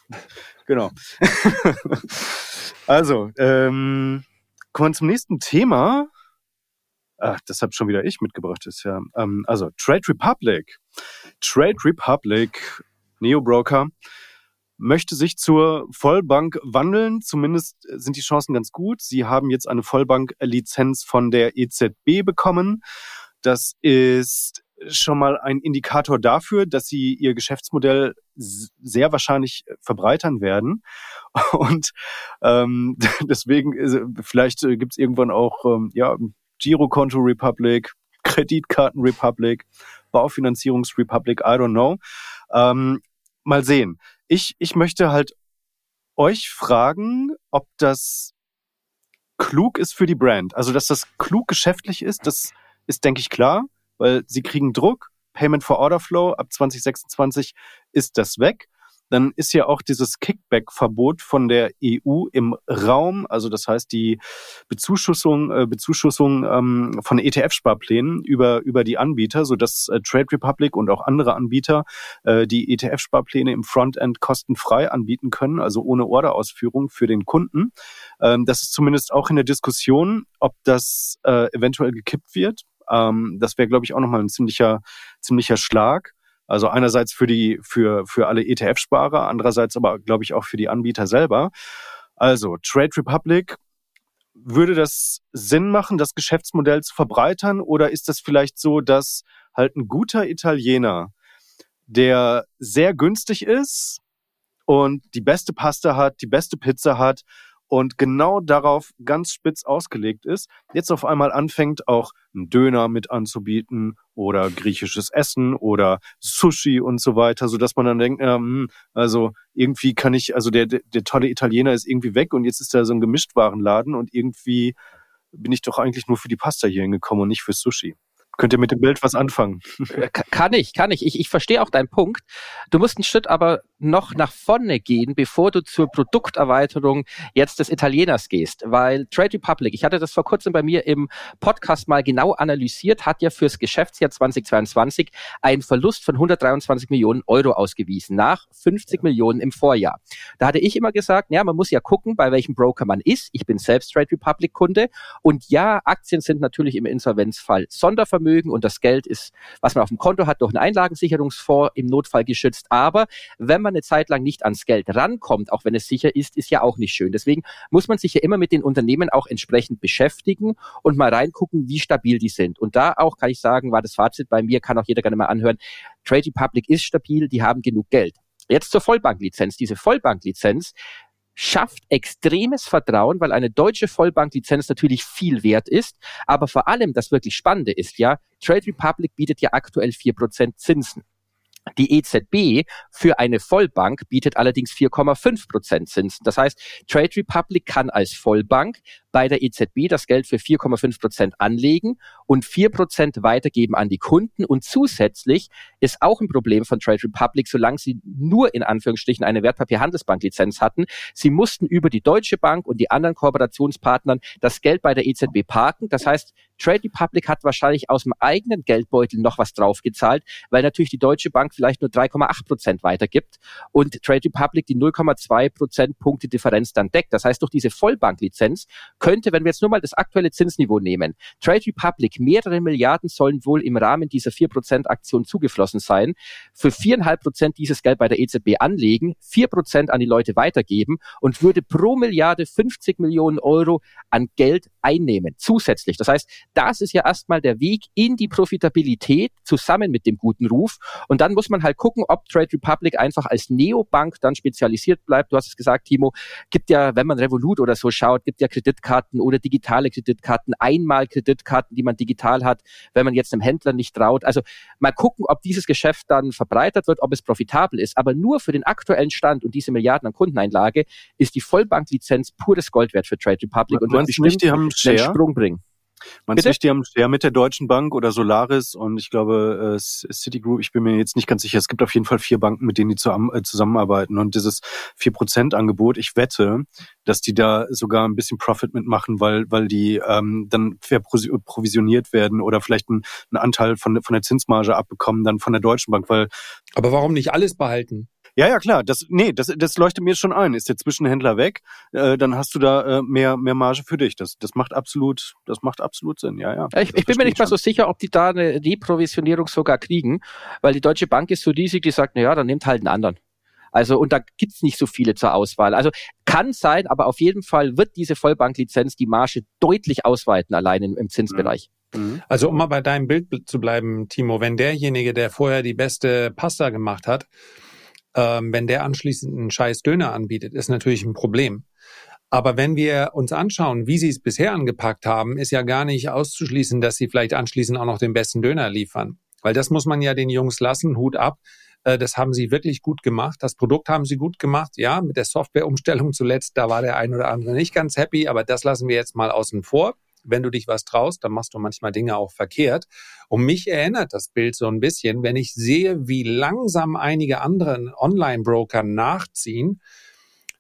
genau. (laughs) also, ähm, kommen wir zum nächsten Thema. Ach, das habe schon wieder ich mitgebracht, ist ja. Ähm, also Trade Republic. Trade Republic, Neo Broker möchte sich zur Vollbank wandeln. Zumindest sind die Chancen ganz gut. Sie haben jetzt eine Vollbank-Lizenz von der EZB bekommen. Das ist schon mal ein Indikator dafür, dass sie ihr Geschäftsmodell sehr wahrscheinlich verbreitern werden. (laughs) Und ähm, (laughs) deswegen, vielleicht gibt es irgendwann auch ähm, ja, Girokonto Republic, Kreditkarten Republic, Baufinanzierungs Republic, I don't know. Ähm, mal sehen ich, ich möchte halt euch fragen, ob das klug ist für die Brand. Also, dass das klug geschäftlich ist, das ist, denke ich, klar, weil sie kriegen Druck. Payment for Order Flow ab 2026 ist das weg. Dann ist ja auch dieses Kickback-Verbot von der EU im Raum. Also das heißt die Bezuschussung, äh, Bezuschussung ähm, von ETF-Sparplänen über über die Anbieter, so dass äh, Trade Republic und auch andere Anbieter äh, die ETF-Sparpläne im Frontend kostenfrei anbieten können, also ohne Orderausführung für den Kunden. Ähm, das ist zumindest auch in der Diskussion, ob das äh, eventuell gekippt wird. Ähm, das wäre, glaube ich, auch nochmal ein ziemlicher ziemlicher Schlag. Also einerseits für die, für, für alle ETF-Sparer, andererseits aber, glaube ich, auch für die Anbieter selber. Also Trade Republic, würde das Sinn machen, das Geschäftsmodell zu verbreitern? Oder ist das vielleicht so, dass halt ein guter Italiener, der sehr günstig ist und die beste Pasta hat, die beste Pizza hat und genau darauf ganz spitz ausgelegt ist, jetzt auf einmal anfängt auch einen Döner mit anzubieten oder griechisches Essen oder Sushi und so weiter, so dass man dann denkt, ähm, also irgendwie kann ich, also der, der, der tolle Italiener ist irgendwie weg und jetzt ist da so ein Gemischtwarenladen und irgendwie bin ich doch eigentlich nur für die Pasta hier hingekommen und nicht für Sushi. Könnt ihr mit dem Bild was anfangen? Äh, kann ich, kann ich. Ich, ich verstehe auch deinen Punkt. Du musst einen Schritt aber noch nach vorne gehen, bevor du zur Produkterweiterung jetzt des Italieners gehst. Weil Trade Republic, ich hatte das vor kurzem bei mir im Podcast mal genau analysiert, hat ja fürs Geschäftsjahr 2022 einen Verlust von 123 Millionen Euro ausgewiesen, nach 50 Millionen im Vorjahr. Da hatte ich immer gesagt, ja, man muss ja gucken, bei welchem Broker man ist. Ich bin selbst Trade Republic Kunde. Und ja, Aktien sind natürlich im Insolvenzfall Sondervermögen Vermögen und das Geld ist, was man auf dem Konto hat, durch einen Einlagensicherungsfonds im Notfall geschützt. Aber wenn man eine Zeit lang nicht ans Geld rankommt, auch wenn es sicher ist, ist ja auch nicht schön. Deswegen muss man sich ja immer mit den Unternehmen auch entsprechend beschäftigen und mal reingucken, wie stabil die sind. Und da auch kann ich sagen, war das Fazit bei mir, kann auch jeder gerne mal anhören. Trade Republic ist stabil, die haben genug Geld. Jetzt zur Vollbanklizenz. Diese Vollbanklizenz schafft extremes Vertrauen, weil eine deutsche Vollbanklizenz natürlich viel wert ist. Aber vor allem das wirklich Spannende ist ja, Trade Republic bietet ja aktuell vier Prozent Zinsen. Die EZB für eine Vollbank bietet allerdings 4,5 Prozent Zinsen. Das heißt, Trade Republic kann als Vollbank bei der EZB das Geld für 4,5 Prozent anlegen und 4 Prozent weitergeben an die Kunden. Und zusätzlich ist auch ein Problem von Trade Republic, solange sie nur in Anführungsstrichen eine Wertpapierhandelsbanklizenz hatten. Sie mussten über die Deutsche Bank und die anderen Kooperationspartnern das Geld bei der EZB parken. Das heißt, Trade Republic hat wahrscheinlich aus dem eigenen Geldbeutel noch was draufgezahlt, weil natürlich die Deutsche Bank vielleicht nur 3,8 Prozent weitergibt und Trade Republic die 0,2 Prozentpunkte Differenz dann deckt. Das heißt, durch diese Vollbanklizenz könnte, wenn wir jetzt nur mal das aktuelle Zinsniveau nehmen, Trade Republic, mehrere Milliarden sollen wohl im Rahmen dieser 4% Aktion zugeflossen sein, für 4,5% dieses Geld bei der EZB anlegen, 4% an die Leute weitergeben und würde pro Milliarde 50 Millionen Euro an Geld einnehmen, zusätzlich. Das heißt, das ist ja erstmal der Weg in die Profitabilität zusammen mit dem guten Ruf. Und dann muss man halt gucken, ob Trade Republic einfach als Neobank dann spezialisiert bleibt. Du hast es gesagt, Timo, gibt ja, wenn man Revolut oder so schaut, gibt ja Kreditkarten oder digitale Kreditkarten, einmal Kreditkarten, die man digital hat, wenn man jetzt einem Händler nicht traut. Also mal gucken, ob dieses Geschäft dann verbreitert wird, ob es profitabel ist. Aber nur für den aktuellen Stand und diese Milliarden an Kundeneinlage ist die Vollbanklizenz pures Gold wert für Trade Republic und wird bestimmt die haben einen Sprung bringen. Du nicht, die haben ja mit der Deutschen Bank oder Solaris und ich glaube äh, Citigroup, ich bin mir jetzt nicht ganz sicher, es gibt auf jeden Fall vier Banken, mit denen die äh, zusammenarbeiten und dieses 4%-Angebot, ich wette, dass die da sogar ein bisschen Profit mitmachen, weil, weil die ähm, dann provisioniert werden oder vielleicht einen, einen Anteil von, von der Zinsmarge abbekommen dann von der Deutschen Bank, weil... Aber warum nicht alles behalten? Ja, ja, klar. Das, nee, das, das leuchtet mir schon ein. Ist der Zwischenhändler weg, äh, dann hast du da äh, mehr, mehr Marge für dich. Das, das macht absolut, das macht absolut Sinn. Ja, ja. Ich, ich bin mir nicht mal so sicher, ob die da eine Reprovisionierung sogar kriegen, weil die Deutsche Bank ist so riesig, die sagt, na ja, dann nehmt halt einen anderen. Also, und da gibt's nicht so viele zur Auswahl. Also kann sein, aber auf jeden Fall wird diese Vollbanklizenz die Marge deutlich ausweiten, allein im, im Zinsbereich. Mhm. mhm. Also um mal bei deinem Bild zu bleiben, Timo, wenn derjenige, der vorher die beste Pasta gemacht hat, ähm, wenn der anschließend einen scheiß Döner anbietet, ist natürlich ein Problem. Aber wenn wir uns anschauen, wie sie es bisher angepackt haben, ist ja gar nicht auszuschließen, dass sie vielleicht anschließend auch noch den besten Döner liefern. Weil das muss man ja den Jungs lassen, Hut ab. Äh, das haben sie wirklich gut gemacht. Das Produkt haben sie gut gemacht. Ja, mit der Softwareumstellung zuletzt, da war der ein oder andere nicht ganz happy, aber das lassen wir jetzt mal außen vor. Wenn du dich was traust, dann machst du manchmal Dinge auch verkehrt. Und mich erinnert das Bild so ein bisschen, wenn ich sehe, wie langsam einige andere Online-Broker nachziehen,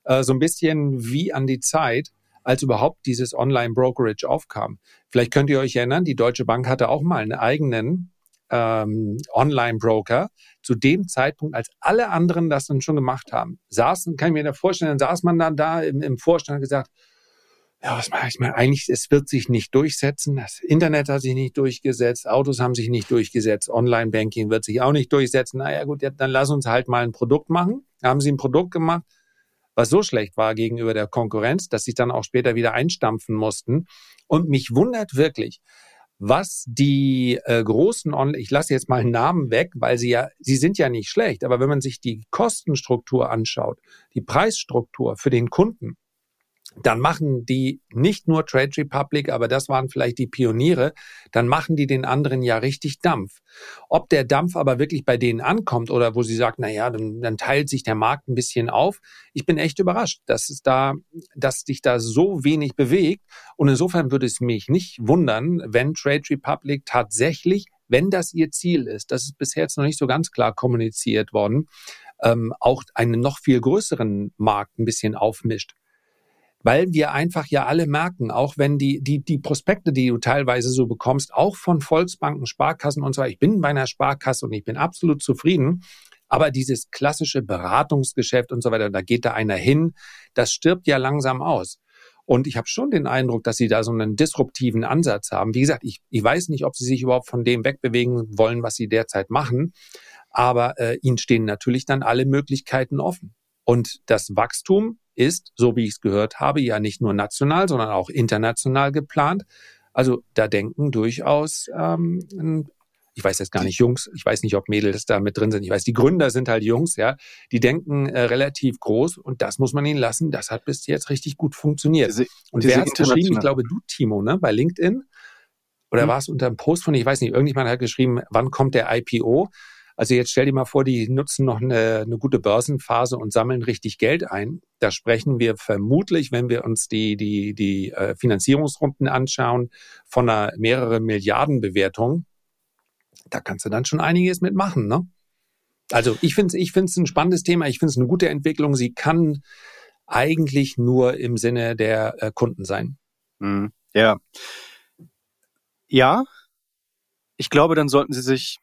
äh, so ein bisschen wie an die Zeit, als überhaupt dieses Online-Brokerage aufkam. Vielleicht könnt ihr euch erinnern, die Deutsche Bank hatte auch mal einen eigenen ähm, Online-Broker zu dem Zeitpunkt, als alle anderen das dann schon gemacht haben. Saßen, kann ich mir da vorstellen, dann saß man dann da im, im Vorstand und gesagt, ja, was mache ich mal? Eigentlich, es wird sich nicht durchsetzen. Das Internet hat sich nicht durchgesetzt, Autos haben sich nicht durchgesetzt, Online-Banking wird sich auch nicht durchsetzen. Naja, gut, dann lass uns halt mal ein Produkt machen. Da haben sie ein Produkt gemacht, was so schlecht war gegenüber der Konkurrenz, dass sie dann auch später wieder einstampfen mussten. Und mich wundert wirklich, was die äh, großen Online, ich lasse jetzt mal Namen weg, weil sie ja, sie sind ja nicht schlecht, aber wenn man sich die Kostenstruktur anschaut, die Preisstruktur für den Kunden, dann machen die nicht nur Trade Republic, aber das waren vielleicht die Pioniere, dann machen die den anderen ja richtig Dampf. Ob der Dampf aber wirklich bei denen ankommt oder wo sie sagt, na ja, dann, dann teilt sich der Markt ein bisschen auf. Ich bin echt überrascht, dass es da, dass sich da so wenig bewegt. Und insofern würde es mich nicht wundern, wenn Trade Republic tatsächlich, wenn das ihr Ziel ist, das ist bisher jetzt noch nicht so ganz klar kommuniziert worden, ähm, auch einen noch viel größeren Markt ein bisschen aufmischt weil wir einfach ja alle merken, auch wenn die, die, die Prospekte, die du teilweise so bekommst, auch von Volksbanken, Sparkassen und so weiter, ich bin bei einer Sparkasse und ich bin absolut zufrieden, aber dieses klassische Beratungsgeschäft und so weiter, da geht da einer hin, das stirbt ja langsam aus. Und ich habe schon den Eindruck, dass sie da so einen disruptiven Ansatz haben. Wie gesagt, ich, ich weiß nicht, ob sie sich überhaupt von dem wegbewegen wollen, was sie derzeit machen, aber äh, ihnen stehen natürlich dann alle Möglichkeiten offen. Und das Wachstum ist, so wie ich es gehört habe, ja nicht nur national, sondern auch international geplant. Also da denken durchaus, ähm, ich weiß jetzt gar nicht Jungs, ich weiß nicht, ob Mädels da mit drin sind. Ich weiß, die Gründer sind halt Jungs, ja. Die denken äh, relativ groß und das muss man ihnen lassen. Das hat bis jetzt richtig gut funktioniert. Diese, und wer hat geschrieben? Ich glaube, du, Timo, ne, bei LinkedIn. Oder hm. war es unter einem Post von, ich weiß nicht, irgendjemand hat geschrieben, wann kommt der IPO? Also jetzt stell dir mal vor, die nutzen noch eine, eine gute Börsenphase und sammeln richtig Geld ein. Da sprechen wir vermutlich, wenn wir uns die, die, die äh, Finanzierungsrunden anschauen, von einer mehrere Milliarden Bewertung. Da kannst du dann schon einiges mitmachen, ne? Also ich finde es ich find's ein spannendes Thema, ich finde es eine gute Entwicklung. Sie kann eigentlich nur im Sinne der äh, Kunden sein. Mhm. Ja. Ja. Ich glaube, dann sollten Sie sich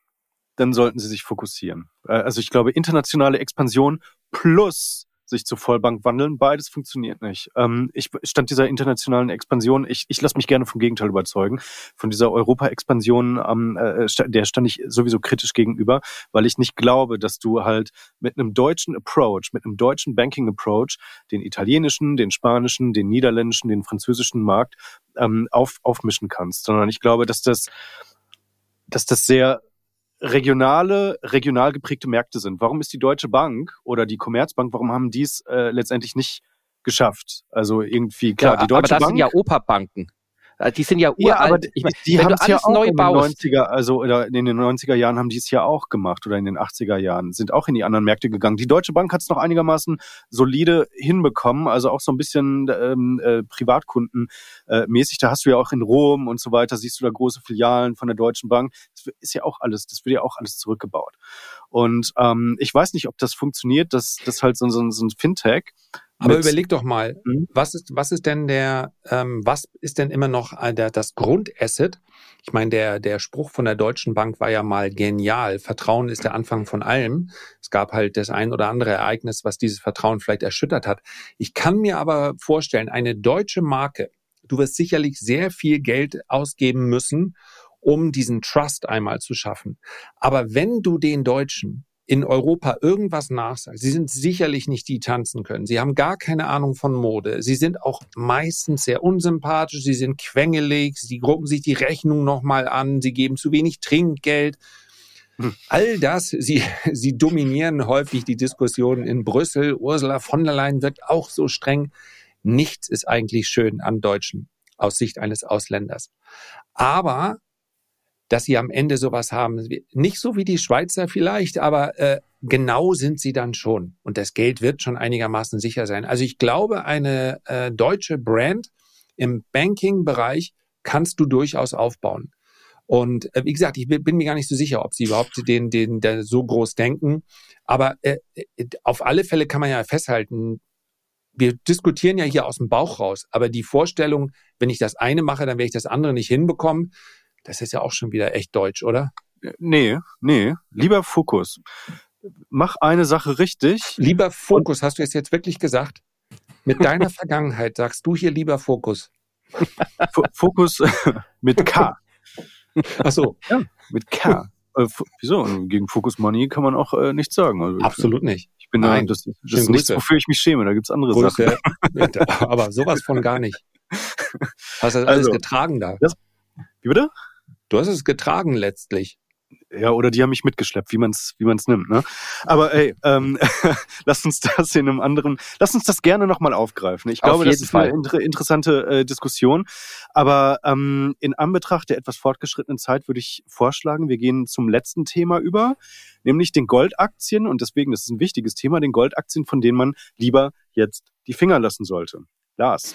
dann sollten sie sich fokussieren. Äh, also ich glaube, internationale Expansion plus sich zur Vollbank wandeln, beides funktioniert nicht. Ähm, ich stand dieser internationalen Expansion, ich, ich lasse mich gerne vom Gegenteil überzeugen. Von dieser Europa-Expansion, ähm, äh, der stand ich sowieso kritisch gegenüber, weil ich nicht glaube, dass du halt mit einem deutschen Approach, mit einem deutschen Banking-Approach, den italienischen, den spanischen, den niederländischen, den französischen Markt ähm, auf, aufmischen kannst, sondern ich glaube, dass das dass das sehr regionale, regional geprägte Märkte sind. Warum ist die Deutsche Bank oder die Commerzbank, warum haben die es äh, letztendlich nicht geschafft? Also irgendwie, klar, ja, die Deutsche aber das Bank. sind ja Operbanken. Äh, die sind ja uralt. Ja, aber ich meine, die haben es ja auch neu in den 90er, also oder in den 90er Jahren haben die es ja auch gemacht oder in den 80er Jahren, sind auch in die anderen Märkte gegangen. Die Deutsche Bank hat es noch einigermaßen solide hinbekommen, also auch so ein bisschen ähm, äh, Privatkunden äh, mäßig. Da hast du ja auch in Rom und so weiter, siehst du da große Filialen von der Deutschen Bank. Das ist ja auch alles, das wird ja auch alles zurückgebaut. Und ähm, ich weiß nicht, ob das funktioniert, dass das halt so, so, so ein Fintech aber überleg doch mal, mhm. was ist, was ist denn der, ähm, was ist denn immer noch äh, der, das Grundasset? Ich meine, der, der Spruch von der Deutschen Bank war ja mal genial. Vertrauen ist der Anfang von allem. Es gab halt das ein oder andere Ereignis, was dieses Vertrauen vielleicht erschüttert hat. Ich kann mir aber vorstellen, eine deutsche Marke, du wirst sicherlich sehr viel Geld ausgeben müssen, um diesen Trust einmal zu schaffen. Aber wenn du den Deutschen in Europa irgendwas nachsagt, sie sind sicherlich nicht die, die tanzen können. Sie haben gar keine Ahnung von Mode. Sie sind auch meistens sehr unsympathisch, sie sind quengelig, sie gruppen sich die Rechnung nochmal an, sie geben zu wenig Trinkgeld. Hm. All das, sie, (laughs) sie dominieren häufig die Diskussionen in Brüssel. Ursula von der Leyen wirkt auch so streng. Nichts ist eigentlich schön an Deutschen aus Sicht eines Ausländers. Aber dass sie am Ende sowas haben. Nicht so wie die Schweizer vielleicht, aber äh, genau sind sie dann schon. Und das Geld wird schon einigermaßen sicher sein. Also ich glaube, eine äh, deutsche Brand im Banking-Bereich kannst du durchaus aufbauen. Und äh, wie gesagt, ich bin mir gar nicht so sicher, ob sie überhaupt den, den, den so groß denken. Aber äh, äh, auf alle Fälle kann man ja festhalten, wir diskutieren ja hier aus dem Bauch raus. Aber die Vorstellung, wenn ich das eine mache, dann werde ich das andere nicht hinbekommen, das ist ja auch schon wieder echt deutsch, oder? Nee, nee. Lieber Fokus. Mach eine Sache richtig. Lieber Fokus, hast du es jetzt wirklich gesagt? Mit deiner (laughs) Vergangenheit sagst du hier lieber Fokus. F Fokus (laughs) mit K. Ach so. Ja, mit K. Äh, wieso? Gegen Focus Money kann man auch äh, nichts sagen. Also, Absolut nicht. Ich bin Nein, da, das, das ist nichts, wofür ich mich schäme. Da gibt's andere Grüße. Sachen. Aber sowas von gar nicht. (laughs) Hast du das alles also, getragen da? Das, wie bitte? Du hast es getragen letztlich. Ja, oder die haben mich mitgeschleppt, wie man es wie man's nimmt. Ne? Aber ey, ähm, (laughs) lasst uns das in einem anderen, lasst uns das gerne nochmal aufgreifen. Ich glaube, das ist Fall. eine inter interessante äh, Diskussion. Aber ähm, in Anbetracht der etwas fortgeschrittenen Zeit würde ich vorschlagen, wir gehen zum letzten Thema über, nämlich den Goldaktien. Und deswegen, das ist ein wichtiges Thema, den Goldaktien, von denen man lieber jetzt die Finger lassen sollte. Lars.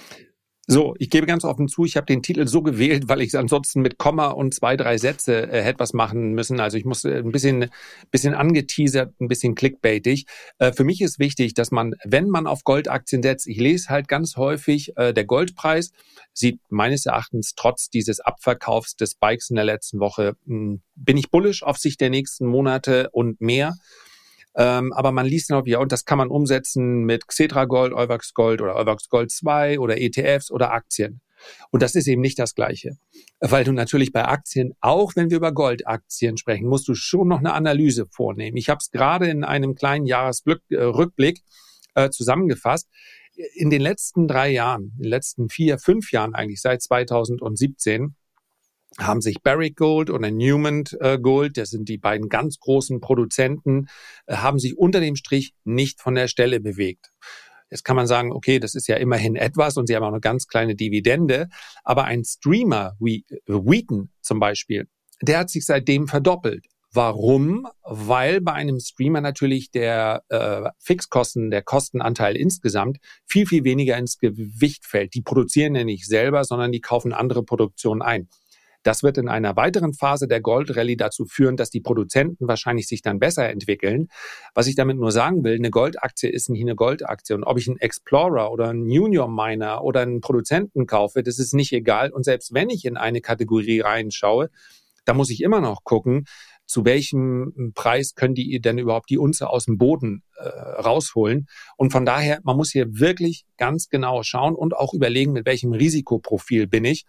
So, ich gebe ganz offen zu, ich habe den Titel so gewählt, weil ich ansonsten mit Komma und zwei, drei Sätze äh, hätte was machen müssen. Also ich muss äh, ein bisschen, bisschen angeteasert, ein bisschen clickbaitig. Äh, für mich ist wichtig, dass man, wenn man auf Goldaktien setzt, ich lese halt ganz häufig, äh, der Goldpreis sieht meines Erachtens trotz dieses Abverkaufs des Bikes in der letzten Woche, mh, hm, bin ich bullisch auf Sicht der nächsten Monate und mehr. Ähm, aber man liest noch, ja, und das kann man umsetzen mit Xetra Gold, Euwax Gold oder Euwax Gold 2 oder ETFs oder Aktien. Und das ist eben nicht das Gleiche. Weil du natürlich bei Aktien, auch wenn wir über Goldaktien sprechen, musst du schon noch eine Analyse vornehmen. Ich habe es gerade in einem kleinen Jahresrückblick äh, zusammengefasst. In den letzten drei Jahren, in den letzten vier, fünf Jahren eigentlich, seit 2017, haben sich Barrick Gold oder Newman äh, Gold, das sind die beiden ganz großen Produzenten, äh, haben sich unter dem Strich nicht von der Stelle bewegt. Jetzt kann man sagen, okay, das ist ja immerhin etwas und sie haben auch eine ganz kleine Dividende. Aber ein Streamer wie äh, Wheaton zum Beispiel, der hat sich seitdem verdoppelt. Warum? Weil bei einem Streamer natürlich der äh, Fixkosten, der Kostenanteil insgesamt viel, viel weniger ins Gewicht fällt. Die produzieren ja nicht selber, sondern die kaufen andere Produktionen ein. Das wird in einer weiteren Phase der Gold Rally dazu führen, dass die Produzenten wahrscheinlich sich dann besser entwickeln. Was ich damit nur sagen will, eine Goldaktie ist nicht eine Goldaktie. Und ob ich einen Explorer oder einen Junior Miner oder einen Produzenten kaufe, das ist nicht egal. Und selbst wenn ich in eine Kategorie reinschaue, da muss ich immer noch gucken, zu welchem Preis können die denn überhaupt die Unze aus dem Boden äh, rausholen. Und von daher, man muss hier wirklich ganz genau schauen und auch überlegen, mit welchem Risikoprofil bin ich.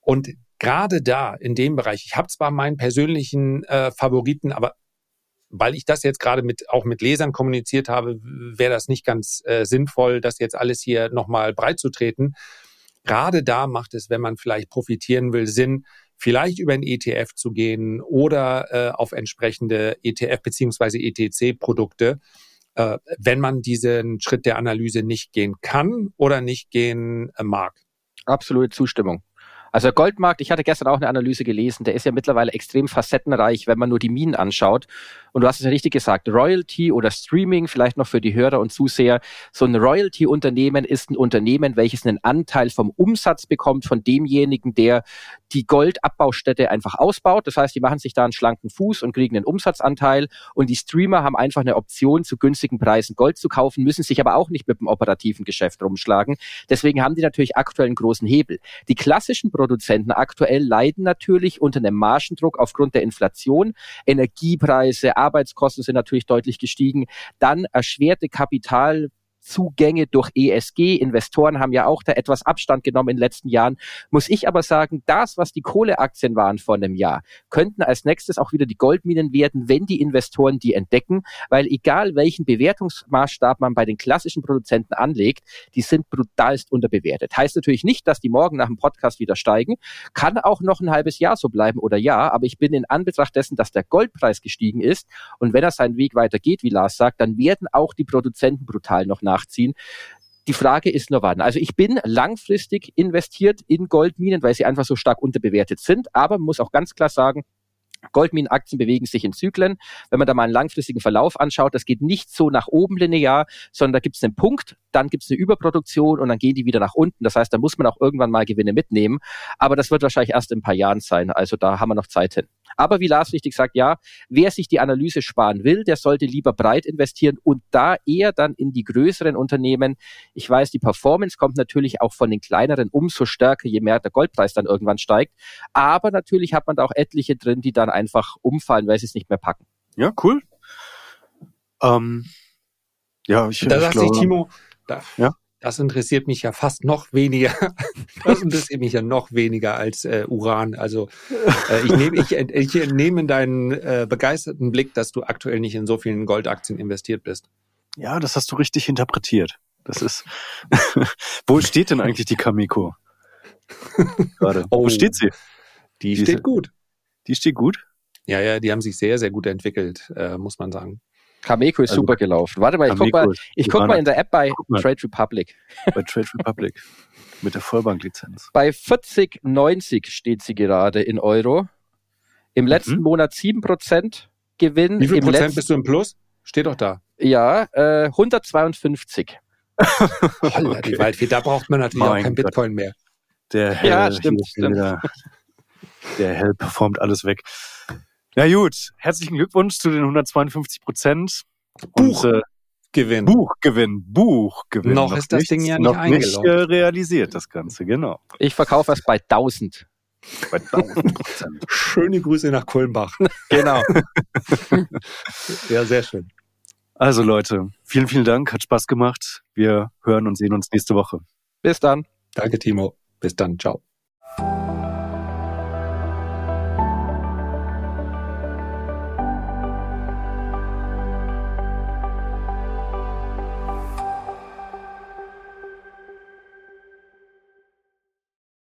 Und gerade da in dem Bereich, ich habe zwar meinen persönlichen äh, Favoriten, aber weil ich das jetzt gerade mit auch mit Lesern kommuniziert habe, wäre das nicht ganz äh, sinnvoll, das jetzt alles hier nochmal breit zu treten. Gerade da macht es, wenn man vielleicht profitieren will, Sinn, vielleicht über ein ETF zu gehen oder äh, auf entsprechende ETF beziehungsweise ETC-Produkte, äh, wenn man diesen Schritt der Analyse nicht gehen kann oder nicht gehen äh, mag. Absolute Zustimmung. Also Goldmarkt, ich hatte gestern auch eine Analyse gelesen, der ist ja mittlerweile extrem facettenreich, wenn man nur die Minen anschaut. Und du hast es ja richtig gesagt, Royalty oder Streaming, vielleicht noch für die Hörer und Zuseher. So ein Royalty-Unternehmen ist ein Unternehmen, welches einen Anteil vom Umsatz bekommt von demjenigen, der die Goldabbaustätte einfach ausbaut. Das heißt, die machen sich da einen schlanken Fuß und kriegen einen Umsatzanteil. Und die Streamer haben einfach eine Option, zu günstigen Preisen Gold zu kaufen, müssen sich aber auch nicht mit dem operativen Geschäft rumschlagen. Deswegen haben die natürlich aktuell einen großen Hebel. Die klassischen Produzenten aktuell leiden natürlich unter einem Margendruck aufgrund der Inflation. Energiepreise, Arbeitskosten sind natürlich deutlich gestiegen. Dann erschwerte Kapital Zugänge durch ESG. Investoren haben ja auch da etwas Abstand genommen in den letzten Jahren. Muss ich aber sagen, das, was die Kohleaktien waren vor einem Jahr, könnten als nächstes auch wieder die Goldminen werden, wenn die Investoren die entdecken, weil egal welchen Bewertungsmaßstab man bei den klassischen Produzenten anlegt, die sind brutalst unterbewertet. Heißt natürlich nicht, dass die morgen nach dem Podcast wieder steigen, kann auch noch ein halbes Jahr so bleiben oder ja, aber ich bin in Anbetracht dessen, dass der Goldpreis gestiegen ist und wenn er seinen Weg weitergeht, wie Lars sagt, dann werden auch die Produzenten brutal noch nach nachziehen. Die Frage ist nur wann. Also ich bin langfristig investiert in Goldminen, weil sie einfach so stark unterbewertet sind. Aber muss auch ganz klar sagen, Goldminenaktien bewegen sich in Zyklen. Wenn man da mal einen langfristigen Verlauf anschaut, das geht nicht so nach oben linear, sondern da gibt es einen Punkt, dann gibt es eine Überproduktion und dann gehen die wieder nach unten. Das heißt, da muss man auch irgendwann mal Gewinne mitnehmen. Aber das wird wahrscheinlich erst in ein paar Jahren sein. Also da haben wir noch Zeit hin. Aber wie Lars richtig sagt, ja, wer sich die Analyse sparen will, der sollte lieber breit investieren und da eher dann in die größeren Unternehmen. Ich weiß, die Performance kommt natürlich auch von den kleineren umso stärker, je mehr der Goldpreis dann irgendwann steigt. Aber natürlich hat man da auch etliche drin, die dann einfach umfallen, weil sie es nicht mehr packen. Ja, cool. Ähm, ja, ich, da ich sagt glaube, sich Timo, da, Ja? Das interessiert mich ja fast noch weniger. (laughs) Das interessiert mich ja noch weniger als äh, Uran. Also äh, ich nehme ich, ich entnehme deinen äh, begeisterten Blick, dass du aktuell nicht in so vielen Goldaktien investiert bist. ja, das hast du richtig interpretiert. Das ist. (laughs) Wo steht denn eigentlich die Kamiko? (laughs) Gerade. Oh. Wo steht sie? Die Diese- steht gut. Die steht gut. Ja, ja, die haben sich sehr, sehr gut entwickelt, äh, muss man sagen. Cameco ist Also, super gelaufen. Warte mal, ich guck Kamiko mal, ich guck mal in der App bei. Trade Republic. bei Trade Republic mit der Vollbanklizenz. (laughs) Bei 40,90 steht sie gerade in Euro. Im letzten Mhm. Monat 7% Gewinn. Wie viel Im Prozent letzten, bist du im Plus? Steht doch da. Ja, äh, 152. Holla, die Waldfee, da braucht man natürlich Mein auch kein Gott. Bitcoin mehr. Der Hell, Ja, stimmt, stimmt. wieder- Der Hell performt alles weg. Na gut, herzlichen Glückwunsch zu den 152 Prozent. Buch. Und, äh, Gewinn. Buchgewinn, Buchgewinn. Noch ist das Ding ja nicht noch nicht eingeloggt. äh, realisiert, das Ganze, genau. Ich verkaufe es bei 1000. Bei 1000 Prozent. (laughs) Schöne Grüße nach Kulmbach. (laughs) Genau. (laughs) Ja, sehr schön. Also Leute, vielen, vielen Dank, hat Spaß gemacht. Wir hören und sehen uns nächste Woche. Bis dann. Danke, Timo. Bis dann. Ciao.